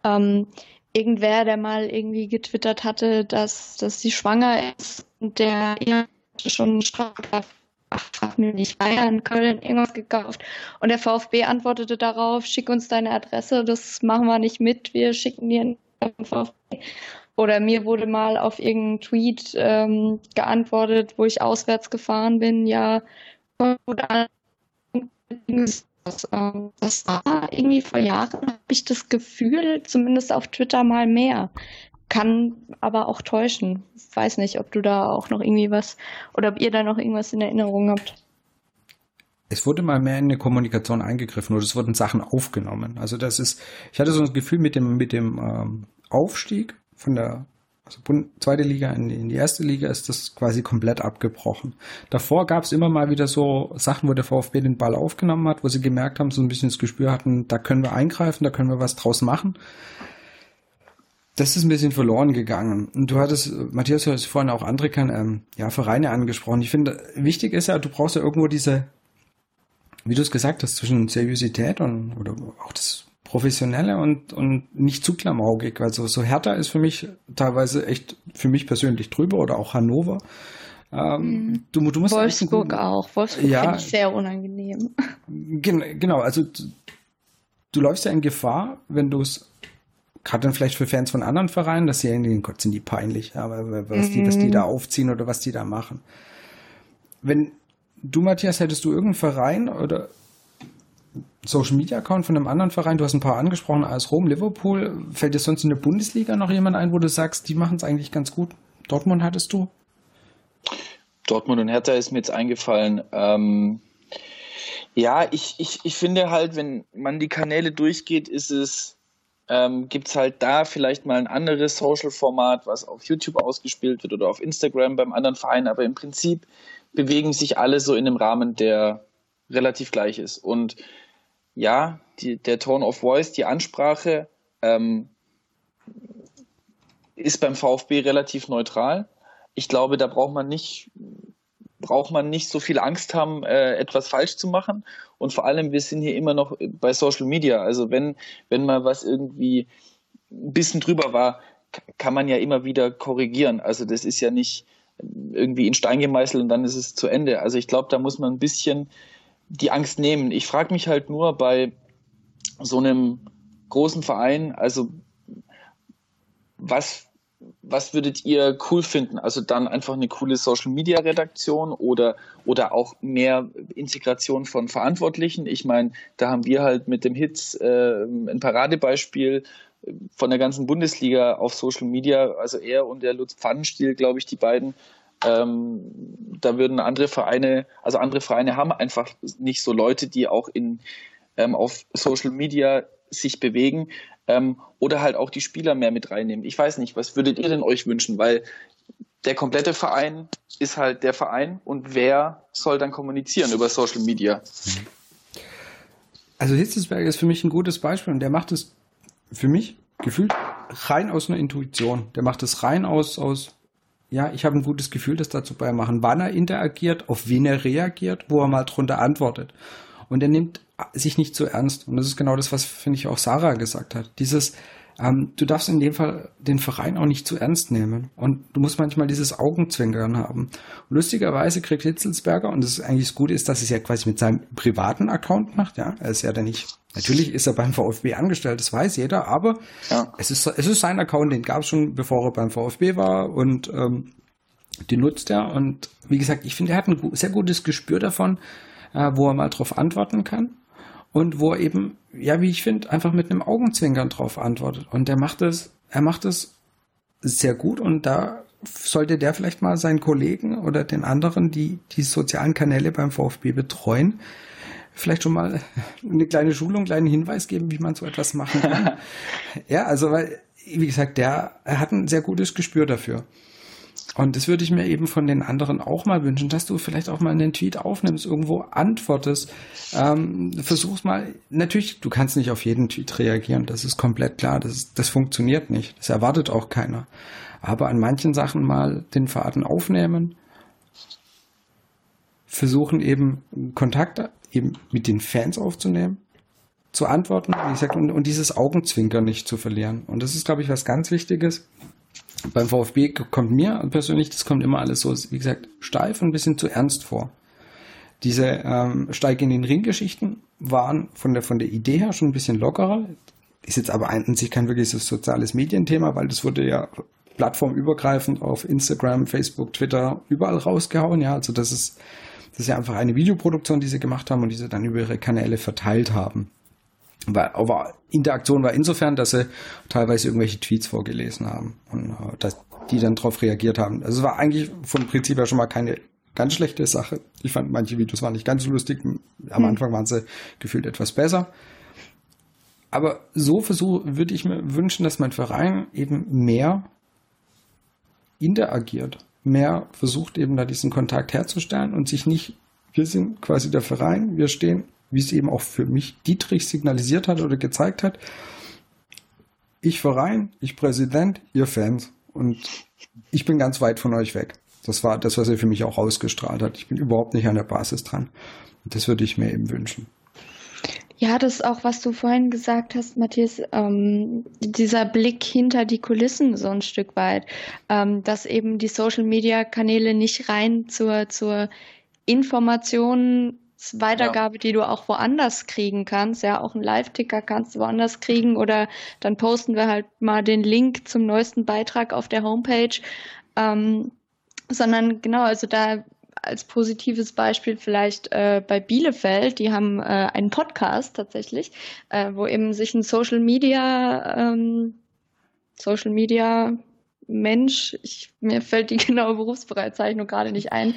Ähm, irgendwer, der mal irgendwie getwittert hatte, dass, dass sie schwanger ist und der schon Straftat ach, mir nicht Bayern, Köln, irgendwas gekauft. Und der VfB antwortete darauf, schick uns deine Adresse, das machen wir nicht mit, wir schicken dir einen VfB. Oder mir wurde mal auf irgendeinen Tweet ähm, geantwortet, wo ich auswärts gefahren bin, ja, das, ähm, das war irgendwie vor Jahren, habe ich das Gefühl, zumindest auf Twitter mal mehr kann aber auch täuschen. Weiß nicht, ob du da auch noch irgendwie was oder ob ihr da noch irgendwas in Erinnerung habt. Es wurde mal mehr in eine Kommunikation eingegriffen oder es wurden Sachen aufgenommen. Also das ist, ich hatte so ein Gefühl mit dem mit dem ähm, Aufstieg von der also zweite Liga in die, in die erste Liga ist das quasi komplett abgebrochen. Davor gab es immer mal wieder so Sachen, wo der VfB den Ball aufgenommen hat, wo sie gemerkt haben, so ein bisschen das Gespür hatten, da können wir eingreifen, da können wir was draus machen das ist ein bisschen verloren gegangen. Und du hattest, Matthias, du hast vorhin auch andere ähm, ja, Vereine angesprochen. Ich finde, wichtig ist ja, du brauchst ja irgendwo diese, wie du es gesagt hast, zwischen Seriosität und oder auch das Professionelle und, und nicht zu klamaugig. Also so Hertha ist für mich teilweise echt für mich persönlich drüber oder auch Hannover. Ähm, du, du musst Wolfsburg auch. Wolfsburg ja, finde ich sehr unangenehm. Gen, genau, also du, du läufst ja in Gefahr, wenn du es gerade dann vielleicht für Fans von anderen Vereinen, dass sie irgendwie, Gott, sind die peinlich, aber was, mhm. die, was die mhm. da aufziehen oder was die da machen. Wenn du, Matthias, hättest du irgendeinen Verein oder Social Media Account von einem anderen Verein, du hast ein paar angesprochen, als Rom, Liverpool, fällt dir sonst in der Bundesliga noch jemand ein, wo du sagst, die machen es eigentlich ganz gut? Dortmund hattest du? Dortmund und Hertha ist mir jetzt eingefallen. Ähm, ja, ich, ich, ich finde halt, wenn man die Kanäle durchgeht, ist es, ähm, gibt es halt da vielleicht mal ein anderes Social-Format, was auf YouTube ausgespielt wird oder auf Instagram beim anderen Verein, aber im Prinzip bewegen sich alle so in einem Rahmen, der relativ gleich ist. Und ja, die, der Tone of Voice, die Ansprache ähm, ist beim VfB relativ neutral. Ich glaube, da braucht man nicht braucht man nicht so viel Angst haben, äh, etwas falsch zu machen. Und vor allem, wir sind hier immer noch bei Social Media. Also wenn, wenn mal was irgendwie ein bisschen drüber war, kann man ja immer wieder korrigieren. Also das ist ja nicht irgendwie in Stein gemeißelt und dann ist es zu Ende. Also ich glaube, da muss man ein bisschen die Angst nehmen. Ich frage mich halt nur bei so einem großen Verein, also was, was würdet ihr cool finden? Also dann einfach eine coole Social Media Redaktion oder, oder auch mehr Integration von Verantwortlichen. Ich meine, da haben wir halt mit dem Hits äh, ein Paradebeispiel von der ganzen Bundesliga auf Social Media, also er und der Lutz Pfannenstiel, glaube ich, die beiden, ähm, da würden andere Vereine, also andere Vereine haben einfach nicht so Leute, die auch in, ähm, auf Social Media sich bewegen ähm, oder halt auch die Spieler mehr mit reinnehmen. Ich weiß nicht, was würdet ihr denn euch wünschen? Weil der komplette Verein ist halt der Verein und wer soll dann kommunizieren über Social Media? Also Hitzelsberger ist für mich ein gutes Beispiel und der macht es für mich gefühlt rein aus einer Intuition. Der macht es rein aus, aus ja, ich habe ein gutes Gefühl, das dazu beimachen, wann er interagiert, auf wen er reagiert, wo er mal drunter antwortet. Und er nimmt sich nicht so ernst. Und das ist genau das, was, finde ich, auch Sarah gesagt hat. Dieses, ähm, du darfst in dem Fall den Verein auch nicht zu ernst nehmen. Und du musst manchmal dieses Augenzwinkern haben. Und lustigerweise kriegt Hitzelsberger, und das ist eigentlich das Gute ist, dass es ja quasi mit seinem privaten Account macht, ja. Er ist ja dann nicht, natürlich ist er beim VfB angestellt, das weiß jeder, aber ja. es ist, es ist sein Account, den gab es schon, bevor er beim VfB war und, ähm, den nutzt er. Und wie gesagt, ich finde, er hat ein sehr gutes Gespür davon, äh, wo er mal drauf antworten kann und wo er eben, ja, wie ich finde, einfach mit einem Augenzwinkern drauf antwortet. Und er macht es, er macht es sehr gut und da sollte der vielleicht mal seinen Kollegen oder den anderen, die die sozialen Kanäle beim VfB betreuen, vielleicht schon mal eine kleine Schulung, einen kleinen Hinweis geben, wie man so etwas machen kann. ja, also weil, wie gesagt, der er hat ein sehr gutes Gespür dafür. Und das würde ich mir eben von den anderen auch mal wünschen, dass du vielleicht auch mal einen Tweet aufnimmst, irgendwo antwortest, ähm, versuchst mal, natürlich, du kannst nicht auf jeden Tweet reagieren, das ist komplett klar, das, das funktioniert nicht, das erwartet auch keiner. Aber an manchen Sachen mal den Faden aufnehmen, versuchen eben Kontakt eben mit den Fans aufzunehmen, zu antworten, wie gesagt, und, und dieses Augenzwinkern nicht zu verlieren. Und das ist, glaube ich, was ganz Wichtiges beim VfB kommt mir persönlich, das kommt immer alles so, wie gesagt, steif und ein bisschen zu ernst vor. Diese ähm, Steig in den Ring-Geschichten waren von der, von der Idee her schon ein bisschen lockerer. Ist jetzt aber an sich kein wirkliches soziales Medienthema, weil das wurde ja plattformübergreifend auf Instagram, Facebook, Twitter überall rausgehauen. Ja, also das ist, das ist ja einfach eine Videoproduktion, die sie gemacht haben und die sie dann über ihre Kanäle verteilt haben. Aber Interaktion war insofern, dass sie teilweise irgendwelche Tweets vorgelesen haben und äh, dass die dann darauf reagiert haben. Also es war eigentlich vom Prinzip her schon mal keine ganz schlechte Sache. Ich fand manche Videos waren nicht ganz so lustig. Am hm. Anfang waren sie gefühlt etwas besser. Aber so versuch, würde ich mir wünschen, dass mein Verein eben mehr interagiert, mehr versucht eben da diesen Kontakt herzustellen und sich nicht, wir sind quasi der Verein, wir stehen wie es eben auch für mich Dietrich signalisiert hat oder gezeigt hat. Ich Verein, ich Präsident, ihr Fans. Und ich bin ganz weit von euch weg. Das war das, was er für mich auch ausgestrahlt hat. Ich bin überhaupt nicht an der Basis dran. Das würde ich mir eben wünschen. Ja, das ist auch, was du vorhin gesagt hast, Matthias, ähm, dieser Blick hinter die Kulissen so ein Stück weit, ähm, dass eben die Social-Media-Kanäle nicht rein zur, zur Informationsweitergabe, ja. die du auch woanders kriegen kannst, ja, auch einen Live-Ticker kannst du woanders kriegen oder dann posten wir halt mal den Link zum neuesten Beitrag auf der Homepage, ähm, sondern genau, also da als positives Beispiel vielleicht äh, bei Bielefeld, die haben äh, einen Podcast tatsächlich, äh, wo eben sich ein Social Media ähm, Social Media Mensch, ich, mir fällt die genaue Berufsbezeichnung gerade nicht ein,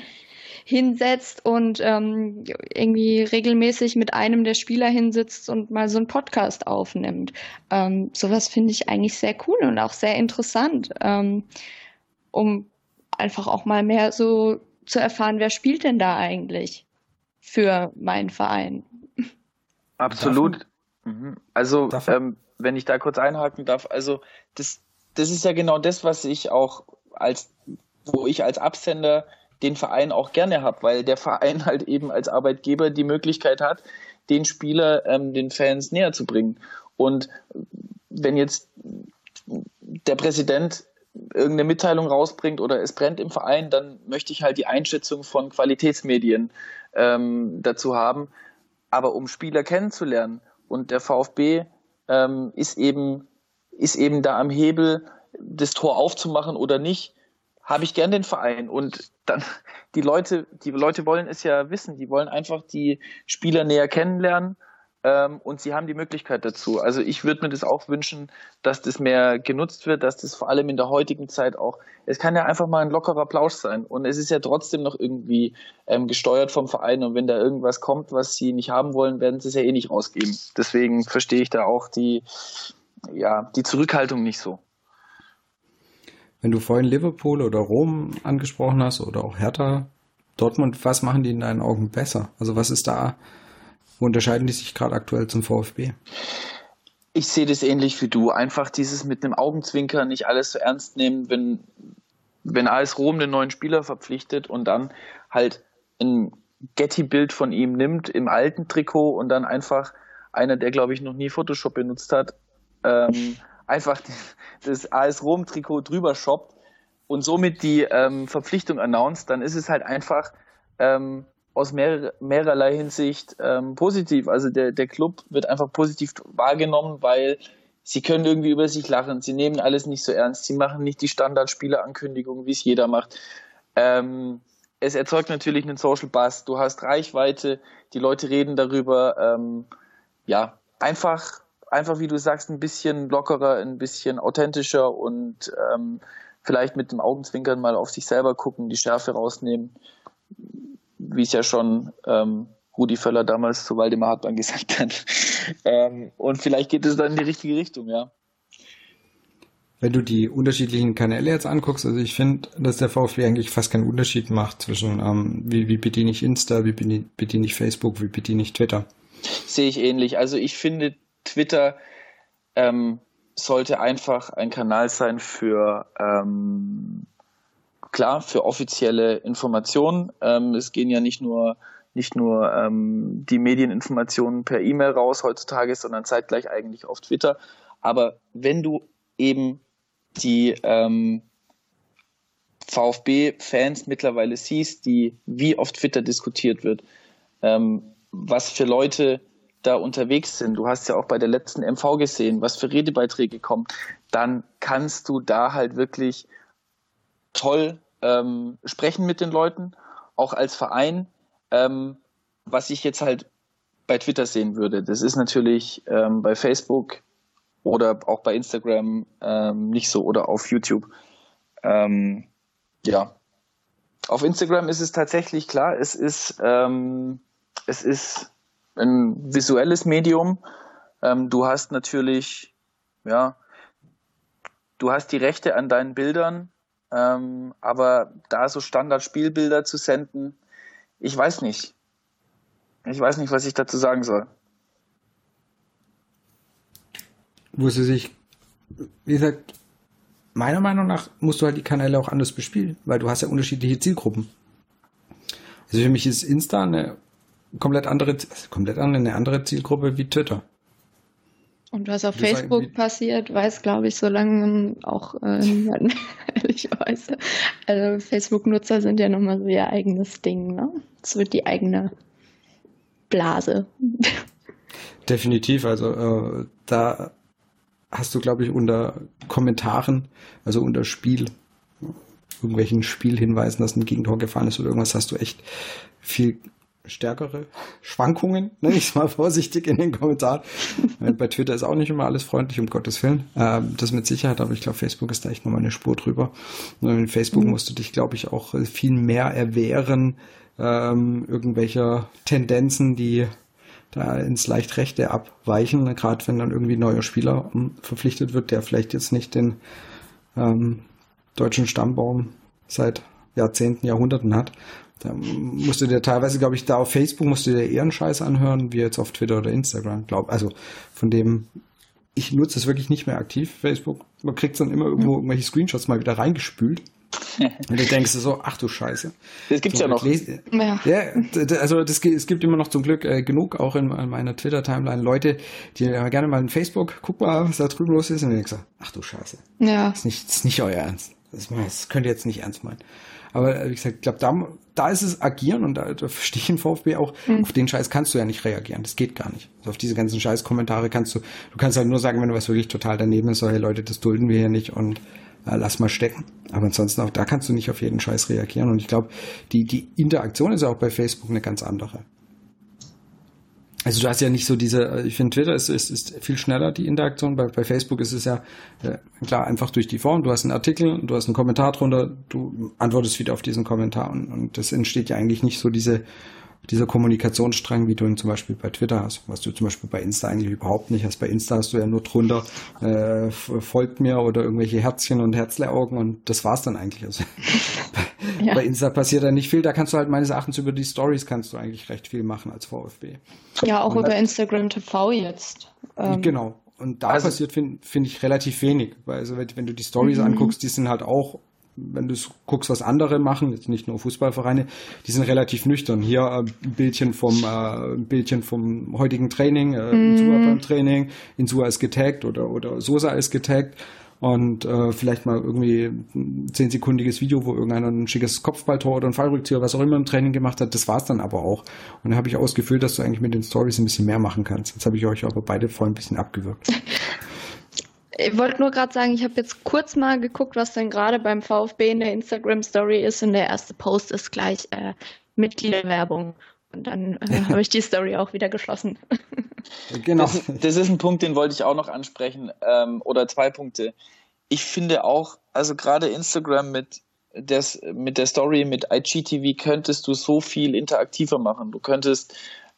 hinsetzt und ähm, irgendwie regelmäßig mit einem der Spieler hinsitzt und mal so einen Podcast aufnimmt. Ähm, sowas finde ich eigentlich sehr cool und auch sehr interessant, ähm, um einfach auch mal mehr so zu erfahren, wer spielt denn da eigentlich für meinen Verein. Absolut. Mhm. Also, ähm, wenn ich da kurz einhaken darf, also das, das ist ja genau das, was ich auch als, wo ich als Absender den Verein auch gerne habe, weil der Verein halt eben als Arbeitgeber die Möglichkeit hat, den Spieler ähm, den Fans näher zu bringen. Und wenn jetzt der Präsident irgendeine Mitteilung rausbringt oder es brennt im Verein, dann möchte ich halt die Einschätzung von Qualitätsmedien ähm, dazu haben. Aber um Spieler kennenzulernen und der VfB ähm, ist eben ist eben da am Hebel, das Tor aufzumachen oder nicht, habe ich gern den Verein. Und dann die Leute, die Leute wollen es ja wissen, die wollen einfach die Spieler näher kennenlernen ähm, und sie haben die Möglichkeit dazu. Also ich würde mir das auch wünschen, dass das mehr genutzt wird, dass das vor allem in der heutigen Zeit auch, es kann ja einfach mal ein lockerer Plausch sein und es ist ja trotzdem noch irgendwie ähm, gesteuert vom Verein und wenn da irgendwas kommt, was sie nicht haben wollen, werden sie es ja eh nicht rausgeben. Deswegen verstehe ich da auch die, ja, die Zurückhaltung nicht so. Wenn du vorhin Liverpool oder Rom angesprochen hast oder auch Hertha, Dortmund, was machen die in deinen Augen besser? Also was ist da unterscheiden die sich gerade aktuell zum VfB? Ich sehe das ähnlich wie du. Einfach dieses mit einem Augenzwinker nicht alles so ernst nehmen, wenn, wenn AS Rom einen neuen Spieler verpflichtet und dann halt ein Getty-Bild von ihm nimmt im alten Trikot und dann einfach einer, der glaube ich noch nie Photoshop benutzt hat, ähm, einfach das AS Rom-Trikot drüber shoppt und somit die ähm, Verpflichtung announced, dann ist es halt einfach ähm, aus mehr, mehrerlei Hinsicht ähm, positiv. Also der, der Club wird einfach positiv wahrgenommen, weil sie können irgendwie über sich lachen. Sie nehmen alles nicht so ernst. Sie machen nicht die Standardspielerankündigung, wie es jeder macht. Ähm, es erzeugt natürlich einen Social Buzz. Du hast Reichweite, die Leute reden darüber. Ähm, ja, einfach, einfach wie du sagst, ein bisschen lockerer, ein bisschen authentischer und ähm, vielleicht mit dem Augenzwinkern mal auf sich selber gucken, die Schärfe rausnehmen wie es ja schon ähm, Rudi Völler damals zu Waldemar Hartmann gesagt hat. ähm, und vielleicht geht es dann in die richtige Richtung, ja. Wenn du die unterschiedlichen Kanäle jetzt anguckst, also ich finde, dass der VfB eigentlich fast keinen Unterschied macht zwischen, ähm, wie, wie bediene ich Insta, wie bediene ich Facebook, wie bediene ich Twitter. Sehe ich ähnlich. Also ich finde, Twitter ähm, sollte einfach ein Kanal sein für ähm, klar für offizielle Informationen. Ähm, es gehen ja nicht nur nicht nur ähm, die Medieninformationen per E-Mail raus heutzutage, sondern zeitgleich eigentlich auf Twitter. Aber wenn du eben die ähm, VfB-Fans mittlerweile siehst, die wie auf Twitter diskutiert wird, ähm, was für Leute da unterwegs sind. Du hast ja auch bei der letzten MV gesehen, was für Redebeiträge kommen. Dann kannst du da halt wirklich toll ähm, sprechen mit den Leuten, auch als Verein. Ähm, was ich jetzt halt bei Twitter sehen würde, das ist natürlich ähm, bei Facebook oder auch bei Instagram ähm, nicht so oder auf YouTube. Ähm, ja, auf Instagram ist es tatsächlich klar, es ist, ähm, es ist ein visuelles Medium. Du hast natürlich, ja, du hast die Rechte an deinen Bildern, ähm, aber da so Standard-Spielbilder zu senden, ich weiß nicht. Ich weiß nicht, was ich dazu sagen soll. Wo sie sich, wie gesagt, meiner Meinung nach musst du halt die Kanäle auch anders bespielen, weil du hast ja unterschiedliche Zielgruppen. Also für mich ist Insta eine komplett andere, komplett eine andere Zielgruppe wie Twitter. Und was auf Facebook sagen, passiert, weiß, glaube ich, so lange auch äh, niemand, ehrlicherweise. Also Facebook-Nutzer sind ja nochmal so ihr eigenes Ding, ne? Es wird die eigene Blase. Definitiv, also äh, da hast du, glaube ich, unter Kommentaren, also unter Spiel, irgendwelchen Spielhinweisen, dass ein Gegentor gefallen ist oder irgendwas, hast du echt viel stärkere Schwankungen, nenne ich es mal vorsichtig in den Kommentaren. Bei Twitter ist auch nicht immer alles freundlich, um Gottes Willen. Ähm, das mit Sicherheit, aber ich glaube, Facebook ist da echt nochmal eine Spur drüber. Und in Facebook mhm. musst du dich, glaube ich, auch viel mehr erwehren, ähm, irgendwelcher Tendenzen, die da ins leicht Rechte abweichen, gerade wenn dann irgendwie ein neuer Spieler ähm, verpflichtet wird, der vielleicht jetzt nicht den ähm, deutschen Stammbaum seit Jahrzehnten, Jahrhunderten hat da musst du dir teilweise, glaube ich, da auf Facebook musst du dir eher einen Scheiß anhören, wie jetzt auf Twitter oder Instagram, glaube Also von dem, ich nutze es wirklich nicht mehr aktiv, Facebook. Man kriegt dann immer irgendwo irgendwelche Screenshots mal wieder reingespült. Und du denkst so, ach du Scheiße. Das gibt's zum ja noch. Lese, ja. ja. also das, es gibt immer noch zum Glück äh, genug, auch in, in meiner Twitter-Timeline, Leute, die äh, gerne mal in Facebook, guck mal, was da drüben los ist. Und dann denkst du, ach du Scheiße. Ja. Das ist nicht, das ist nicht euer Ernst. Das, das könnt ihr jetzt nicht ernst meinen. Aber äh, wie gesagt, ich glaube, da, da ist es agieren und da, da verstehe ich den VfB auch. Mhm. Auf den Scheiß kannst du ja nicht reagieren. Das geht gar nicht. Also auf diese ganzen Scheiß-Kommentare kannst du, du kannst halt nur sagen, wenn du was wirklich total daneben ist, so, hey Leute, das dulden wir hier nicht und äh, lass mal stecken. Aber ansonsten auch da kannst du nicht auf jeden Scheiß reagieren. Und ich glaube, die, die Interaktion ist ja auch bei Facebook eine ganz andere. Also du hast ja nicht so diese, äh, ich finde Twitter ist, ist, ist viel schneller die Interaktion. Bei, bei Facebook ist es ja äh, klar einfach durch die Form. Du hast einen Artikel, du hast einen Kommentar drunter, du antwortest wieder auf diesen Kommentar und, und das entsteht ja eigentlich nicht so diese dieser Kommunikationsstrang, wie du ihn zum Beispiel bei Twitter hast, was du zum Beispiel bei Insta eigentlich überhaupt nicht hast. Bei Insta hast du ja nur drunter, äh, folgt mir oder irgendwelche Herzchen und Herzleaugen und das war's dann eigentlich. Also ja. bei Insta passiert da nicht viel. Da kannst du halt meines Erachtens über die Stories kannst du eigentlich recht viel machen als VfB. Ja, auch und über Instagram TV jetzt. Ähm, genau. Und da also, passiert, finde find ich, relativ wenig. Weil also wenn, wenn du die Stories mhm. anguckst, die sind halt auch wenn du guckst, was andere machen, jetzt nicht nur Fußballvereine, die sind relativ nüchtern. Hier äh, ein Bildchen vom äh, Bildchen vom heutigen Training, äh, mm. Insua beim Training, Insua ist getaggt oder oder Sosa ist getaggt und äh, vielleicht mal irgendwie ein zehnsekundiges Video, wo irgendeiner ein schickes Kopfballtor oder ein Fallrückzieher, was auch immer im Training gemacht hat, das war's dann aber auch. Und da habe ich ausgefühlt, dass du eigentlich mit den Stories ein bisschen mehr machen kannst. Jetzt habe ich euch aber beide voll ein bisschen abgewürgt. Ich wollte nur gerade sagen, ich habe jetzt kurz mal geguckt, was denn gerade beim VfB in der Instagram-Story ist. Und der erste Post ist gleich äh, Mitgliederwerbung. Und dann äh, habe ich die Story auch wieder geschlossen. genau. Das, das, ist ein Punkt, den wollte ich auch noch ansprechen. Ähm, oder zwei Punkte. Ich finde auch, also gerade Instagram mit, des, mit der Story, mit IGTV könntest du so viel interaktiver machen. Du könntest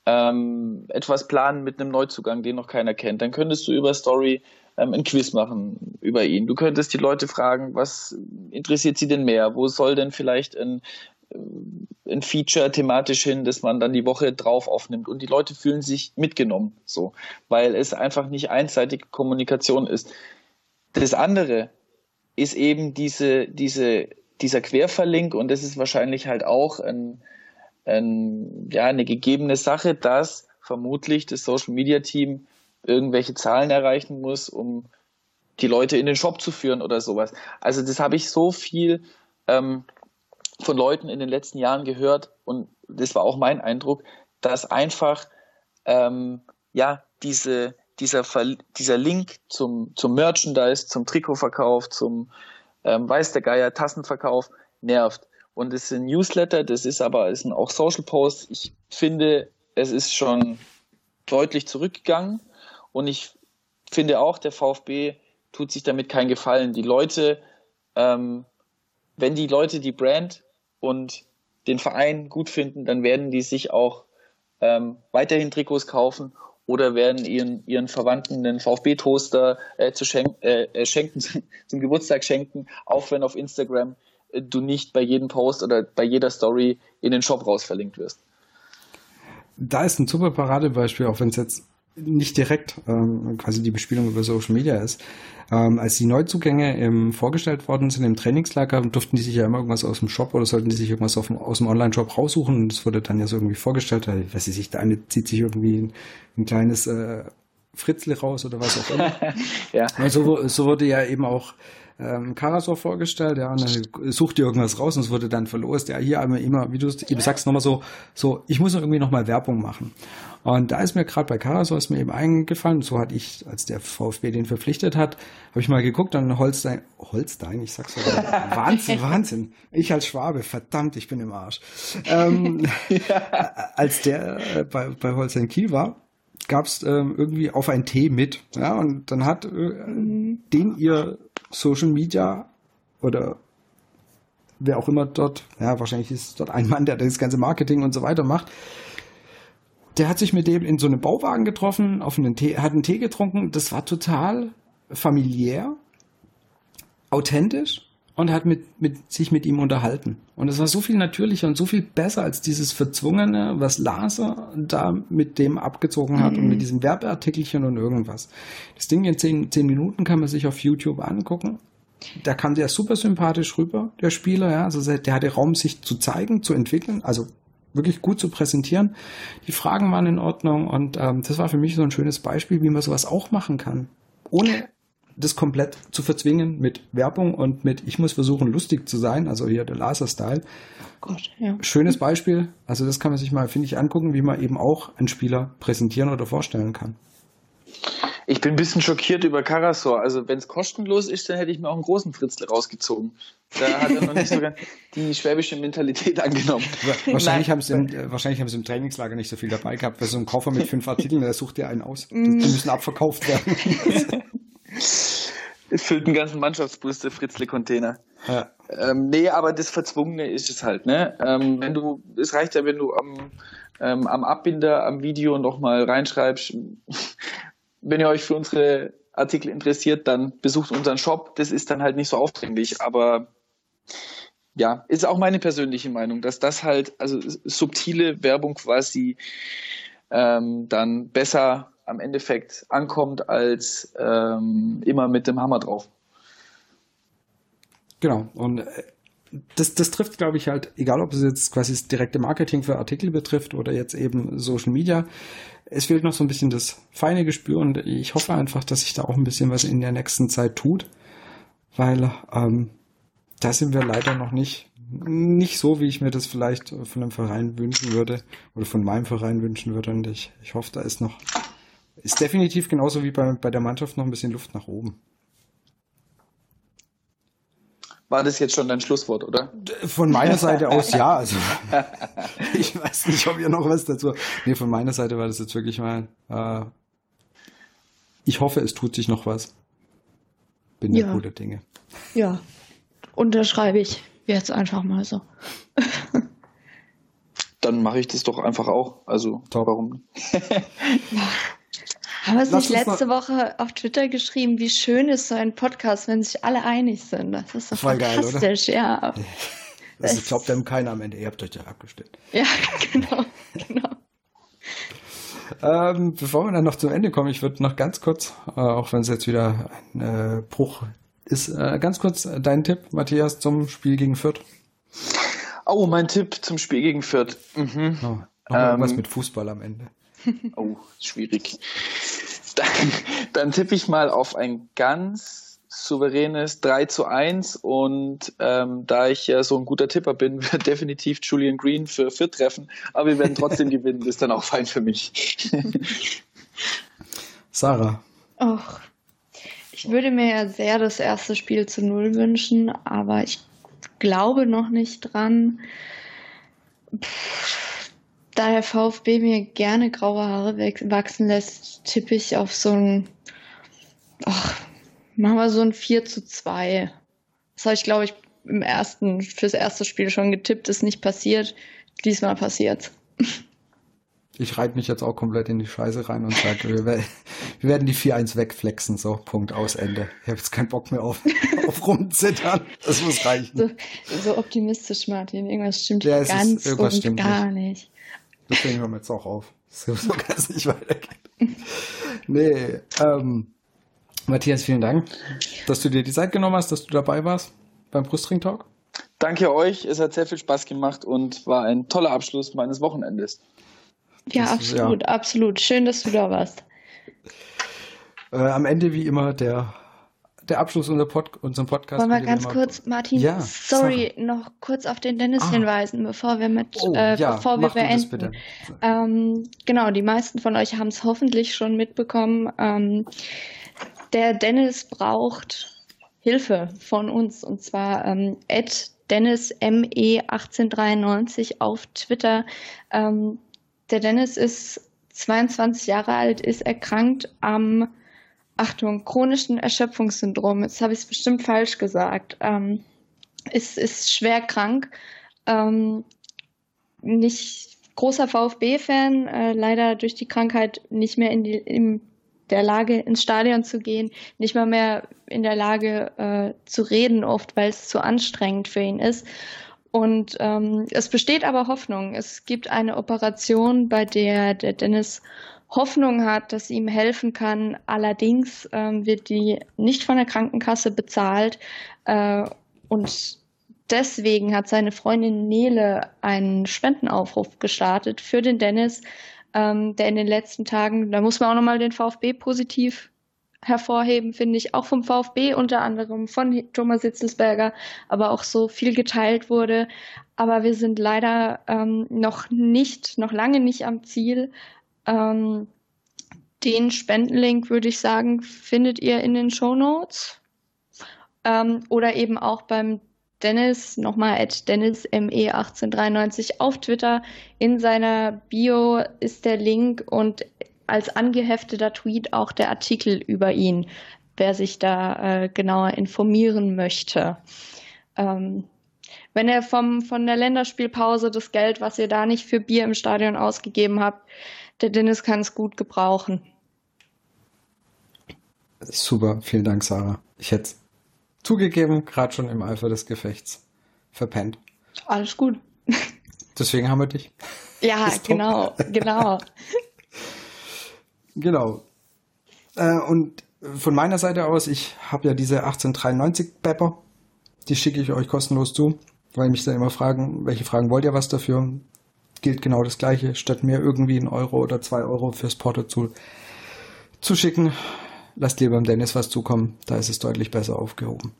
ähm, etwas planen mit einem Neuzugang, den noch keiner kennt. Dann könntest du über Story ähm, ein Quiz machen über ihn. Du könntest die Leute fragen, was interessiert sie denn mehr? Wo soll denn vielleicht ein, ein Feature thematisch hin, das man dann die Woche drauf aufnimmt und die Leute fühlen sich mitgenommen, so, weil es einfach nicht einseitige Kommunikation ist. Das andere ist eben diese, diese, dieser Querverlink und das ist wahrscheinlich halt auch ein, ein, ja, eine gegebene Sache, dass vermutlich das Social Media Team irgendwelche Zahlen erreichen muss, um die Leute in den Shop zu führen oder sowas. Also das habe ich so viel ähm, von Leuten in den letzten Jahren gehört und das war auch mein Eindruck, dass einfach ähm, ja diese dieser dieser Link zum zum Merchandise, zum Trikotverkauf, zum ähm, weiß der Geier Tassenverkauf nervt. Und es sind Newsletter, das ist aber es sind auch Social Posts. Ich finde, es ist schon deutlich zurückgegangen und ich finde auch, der VfB tut sich damit keinen Gefallen. Die Leute, ähm, wenn die Leute die Brand und den Verein gut finden, dann werden die sich auch ähm, weiterhin Trikots kaufen oder werden ihren, ihren Verwandten den VfB-Toaster äh, zu schenk, äh, äh schenken, zum Geburtstag schenken, auch wenn auf Instagram äh, du nicht bei jedem Post oder bei jeder Story in den Shop raus verlinkt wirst. Da ist ein super Paradebeispiel, auch wenn es jetzt nicht direkt ähm, quasi die Bespielung über Social Media ist. Ähm, als die Neuzugänge ähm, vorgestellt worden sind im Trainingslager, durften die sich ja immer irgendwas aus dem Shop oder sollten die sich irgendwas auf, aus dem Online-Shop raussuchen und das wurde dann ja so irgendwie vorgestellt. Weil, weiß ich, der eine zieht sich irgendwie ein, ein kleines äh, Fritzle raus oder was auch immer. ja. So, so wurde ja eben auch ähm, Karasor vorgestellt, ja, und dann sucht ihr irgendwas raus und es wurde dann verlost. Ja, hier einmal immer, wie du eben sagst, nochmal so, so, ich muss irgendwie nochmal Werbung machen. Und da ist mir gerade bei Karasor ist mir eben eingefallen, so hatte ich, als der VfB den verpflichtet hat, habe ich mal geguckt, dann Holstein, Holstein, ich sag's so, Wahnsinn, Wahnsinn. Ich als Schwabe, verdammt, ich bin im Arsch. Ähm, ja. Als der äh, bei, bei Holstein Kiel war, gab's ähm, irgendwie auf ein Tee mit. Ja, und dann hat äh, den ihr Social Media oder wer auch immer dort, ja, wahrscheinlich ist dort ein Mann, der das ganze Marketing und so weiter macht. Der hat sich mit dem in so einem Bauwagen getroffen, auf einen Tee, hat einen Tee getrunken. Das war total familiär, authentisch und hat mit, mit, sich mit ihm unterhalten. Und es war so viel natürlicher und so viel besser als dieses Verzwungene, was Laser da mit dem abgezogen hat mhm. und mit diesem Werbeartikelchen und irgendwas. Das Ding in zehn, zehn Minuten kann man sich auf YouTube angucken. Da kam der super sympathisch rüber, der Spieler, ja. Also der hatte Raum, sich zu zeigen, zu entwickeln, also wirklich gut zu präsentieren. Die Fragen waren in Ordnung und ähm, das war für mich so ein schönes Beispiel, wie man sowas auch machen kann. Ohne das komplett zu verzwingen mit Werbung und mit, ich muss versuchen, lustig zu sein, also hier der Laser-Style. Gott, ja. Schönes Beispiel. Also das kann man sich mal, finde ich, angucken, wie man eben auch einen Spieler präsentieren oder vorstellen kann. Ich bin ein bisschen schockiert über Karasor. Also wenn es kostenlos ist, dann hätte ich mir auch einen großen Fritzl rausgezogen. Da hat er noch nicht so die schwäbische Mentalität angenommen. Wahrscheinlich haben, sie im, wahrscheinlich haben sie im Trainingslager nicht so viel dabei gehabt, weil so ein Koffer mit fünf Artikeln, da sucht ihr einen aus. Die müssen abverkauft werden. füllt einen ganzen Mannschaftsbus der Fritzle-Container. Ja. Ähm, nee, aber das Verzwungene ist es halt, ne? Ähm, wenn du, es reicht ja, wenn du am, ähm, am Abbinder, am Video nochmal reinschreibst, wenn ihr euch für unsere Artikel interessiert, dann besucht unseren Shop. Das ist dann halt nicht so aufdringlich, aber ja, ist auch meine persönliche Meinung, dass das halt, also subtile Werbung quasi ähm, dann besser am Endeffekt ankommt, als ähm, immer mit dem Hammer drauf. Genau. Und äh, das, das trifft, glaube ich, halt, egal ob es jetzt quasi das direkte Marketing für Artikel betrifft oder jetzt eben Social Media. Es fehlt noch so ein bisschen das feine Gespür und ich hoffe einfach, dass sich da auch ein bisschen was in der nächsten Zeit tut, weil ähm, da sind wir leider noch nicht nicht so, wie ich mir das vielleicht von einem Verein wünschen würde oder von meinem Verein wünschen würde. Und ich, ich hoffe, da ist noch ist definitiv genauso wie bei, bei der Mannschaft noch ein bisschen Luft nach oben. War das jetzt schon dein Schlusswort, oder? Von meiner Seite aus ja. Also ich weiß nicht, ob ihr noch was dazu. Nee, von meiner Seite war das jetzt wirklich mal. Äh, ich hoffe, es tut sich noch was. Bin ja guter Dinge. Ja, unterschreibe ich jetzt einfach mal so. Dann mache ich das doch einfach auch. Also, Top. warum? Haben wir es nicht letzte Woche auf Twitter geschrieben, wie schön ist so ein Podcast, wenn sich alle einig sind? Das ist doch Voll fantastisch, geil, ja. Das, das glaubt einem keiner am Ende. Ihr habt euch ja abgestimmt. Ja, genau, genau. Ähm, bevor wir dann noch zum Ende kommen, ich würde noch ganz kurz, äh, auch wenn es jetzt wieder ein äh, Bruch ist, äh, ganz kurz dein Tipp, Matthias, zum Spiel gegen Fürth. Oh, mein Tipp zum Spiel gegen Fürth. Mhm. Oh, noch ähm, irgendwas mit Fußball am Ende. Oh, schwierig. Dann, dann tippe ich mal auf ein ganz souveränes 3 zu 1 und ähm, da ich ja so ein guter Tipper bin, wird definitiv Julian Green für Viert treffen, aber wir werden trotzdem gewinnen, das ist dann auch fein für mich. Sarah. Och, ich würde mir ja sehr das erste Spiel zu Null wünschen, aber ich glaube noch nicht dran. Pff da der VfB mir gerne graue Haare wachsen lässt, tippe ich auf so ein, ach, machen wir so ein 4 zu 2. Das habe ich, glaube ich, im ersten, fürs erste Spiel schon getippt, ist nicht passiert. Diesmal passiert. Ich reite mich jetzt auch komplett in die Scheiße rein und sage, wir, wir, werden die 4-1 wegflexen, so, Punkt, aus, Ende. Ich habe jetzt keinen Bock mehr auf, auf rumzittern. Das muss reichen. So, so optimistisch, Martin. Irgendwas stimmt ja, ganz und gar nicht. Deswegen hören wir jetzt auch auf. So kann es nicht weitergehen. nee, ähm, Matthias, vielen Dank, dass du dir die Zeit genommen hast, dass du dabei warst beim Brustring Talk. Danke euch, es hat sehr viel Spaß gemacht und war ein toller Abschluss meines Wochenendes. Ja, das absolut, ja. absolut. Schön, dass du da warst. Äh, am Ende wie immer der, der Abschluss unserer Pod, unserem Podcast. Wollen wir ganz kurz, Martin, ja, sorry, Sache. noch kurz auf den Dennis ah. hinweisen, bevor wir mit, oh, äh, ja, bevor wir beenden. Ähm, genau, die meisten von euch haben es hoffentlich schon mitbekommen. Ähm, der Dennis braucht Hilfe von uns und zwar ähm, Dennis ME 1893 auf Twitter. Ähm, der Dennis ist 22 Jahre alt, ist erkrankt am, Achtung, chronischen Erschöpfungssyndrom. Jetzt habe ich es bestimmt falsch gesagt. Ähm, ist, ist schwer krank. Ähm, nicht großer VfB-Fan, äh, leider durch die Krankheit nicht mehr in die, im der Lage, ins Stadion zu gehen, nicht mal mehr in der Lage äh, zu reden, oft, weil es zu anstrengend für ihn ist. Und ähm, es besteht aber Hoffnung. Es gibt eine Operation, bei der der Dennis Hoffnung hat, dass ihm helfen kann. Allerdings ähm, wird die nicht von der Krankenkasse bezahlt. Äh, und deswegen hat seine Freundin Nele einen Spendenaufruf gestartet für den Dennis, ähm, der in den letzten Tagen, da muss man auch nochmal den VfB positiv hervorheben, finde ich, auch vom VfB unter anderem, von Thomas Hitzelsberger, aber auch so viel geteilt wurde. Aber wir sind leider ähm, noch nicht, noch lange nicht am Ziel. Ähm, den Spendenlink, würde ich sagen, findet ihr in den Show Notes. Ähm, oder eben auch beim Dennis, nochmal at DennisME1893 auf Twitter. In seiner Bio ist der Link und als angehefteter Tweet auch der Artikel über ihn, wer sich da äh, genauer informieren möchte. Ähm, wenn ihr vom, von der Länderspielpause das Geld, was ihr da nicht für Bier im Stadion ausgegeben habt, der Dennis kann es gut gebrauchen. Super, vielen Dank, Sarah. Ich hätte zugegeben, gerade schon im Eifer des Gefechts verpennt. Alles gut. Deswegen haben wir dich. Ja, genau, genau. genau. Äh, und von meiner Seite aus, ich habe ja diese 1893 Pepper. Die schicke ich euch kostenlos zu, weil mich dann immer fragen, welche Fragen wollt ihr was dafür? Gilt genau das gleiche, statt mir irgendwie einen Euro oder zwei Euro fürs Porto zu, zu schicken, lasst lieber dem Dennis was zukommen, da ist es deutlich besser aufgehoben.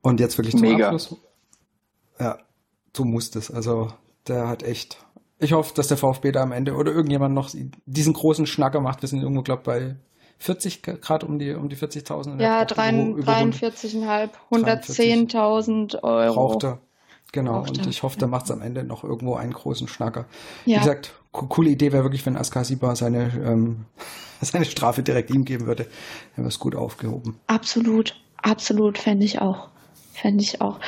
Und jetzt wirklich zum Mega. Abschluss. Ja, du musst es. Also der hat echt. Ich hoffe, dass der VfB da am Ende oder irgendjemand noch diesen großen Schnacker macht. Wir sind irgendwo, glaube ich, bei 40 Grad um die, um die 40.000. Ja, 43,5, 110.000 Euro. Braucht er. Genau, und ich hoffe, der macht es am Ende noch irgendwo einen großen Schnacker. Ja. Wie gesagt, coole Idee wäre wirklich, wenn Askasiba seine, ähm, seine Strafe direkt ihm geben würde. Dann wäre es gut aufgehoben. Absolut, absolut, fände ich auch. Fände ich auch.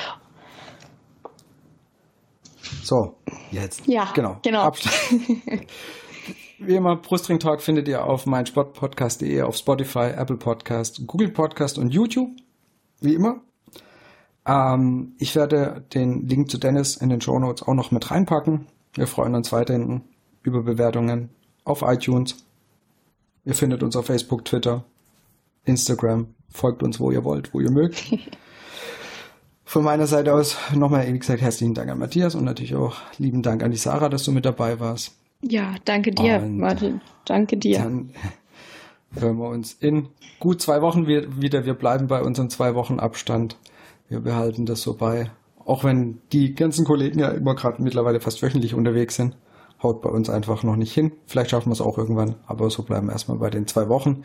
So, jetzt. Ja, genau. genau. Wie immer, Brustring Talk findet ihr auf meinsportpodcast.de, auf Spotify, Apple Podcast, Google Podcast und YouTube. Wie immer. Ähm, ich werde den Link zu Dennis in den Show Notes auch noch mit reinpacken. Wir freuen uns weiterhin über Bewertungen auf iTunes. Ihr findet uns auf Facebook, Twitter, Instagram. Folgt uns, wo ihr wollt, wo ihr mögt. Von meiner Seite aus nochmal, wie gesagt, herzlichen Dank an Matthias und natürlich auch lieben Dank an die Sarah, dass du mit dabei warst. Ja, danke dir, und Martin. Danke dir. Dann hören wir uns in gut zwei Wochen wieder. Wir bleiben bei unserem zwei Wochen Abstand. Wir behalten das so bei. Auch wenn die ganzen Kollegen ja immer gerade mittlerweile fast wöchentlich unterwegs sind, haut bei uns einfach noch nicht hin. Vielleicht schaffen wir es auch irgendwann, aber so bleiben wir erstmal bei den zwei Wochen.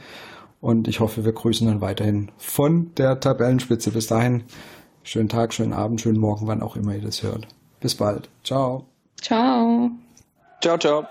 Und ich hoffe, wir grüßen dann weiterhin von der Tabellenspitze. Bis dahin Schönen Tag, schönen Abend, schönen Morgen, wann auch immer ihr das hört. Bis bald. Ciao. Ciao. Ciao, ciao.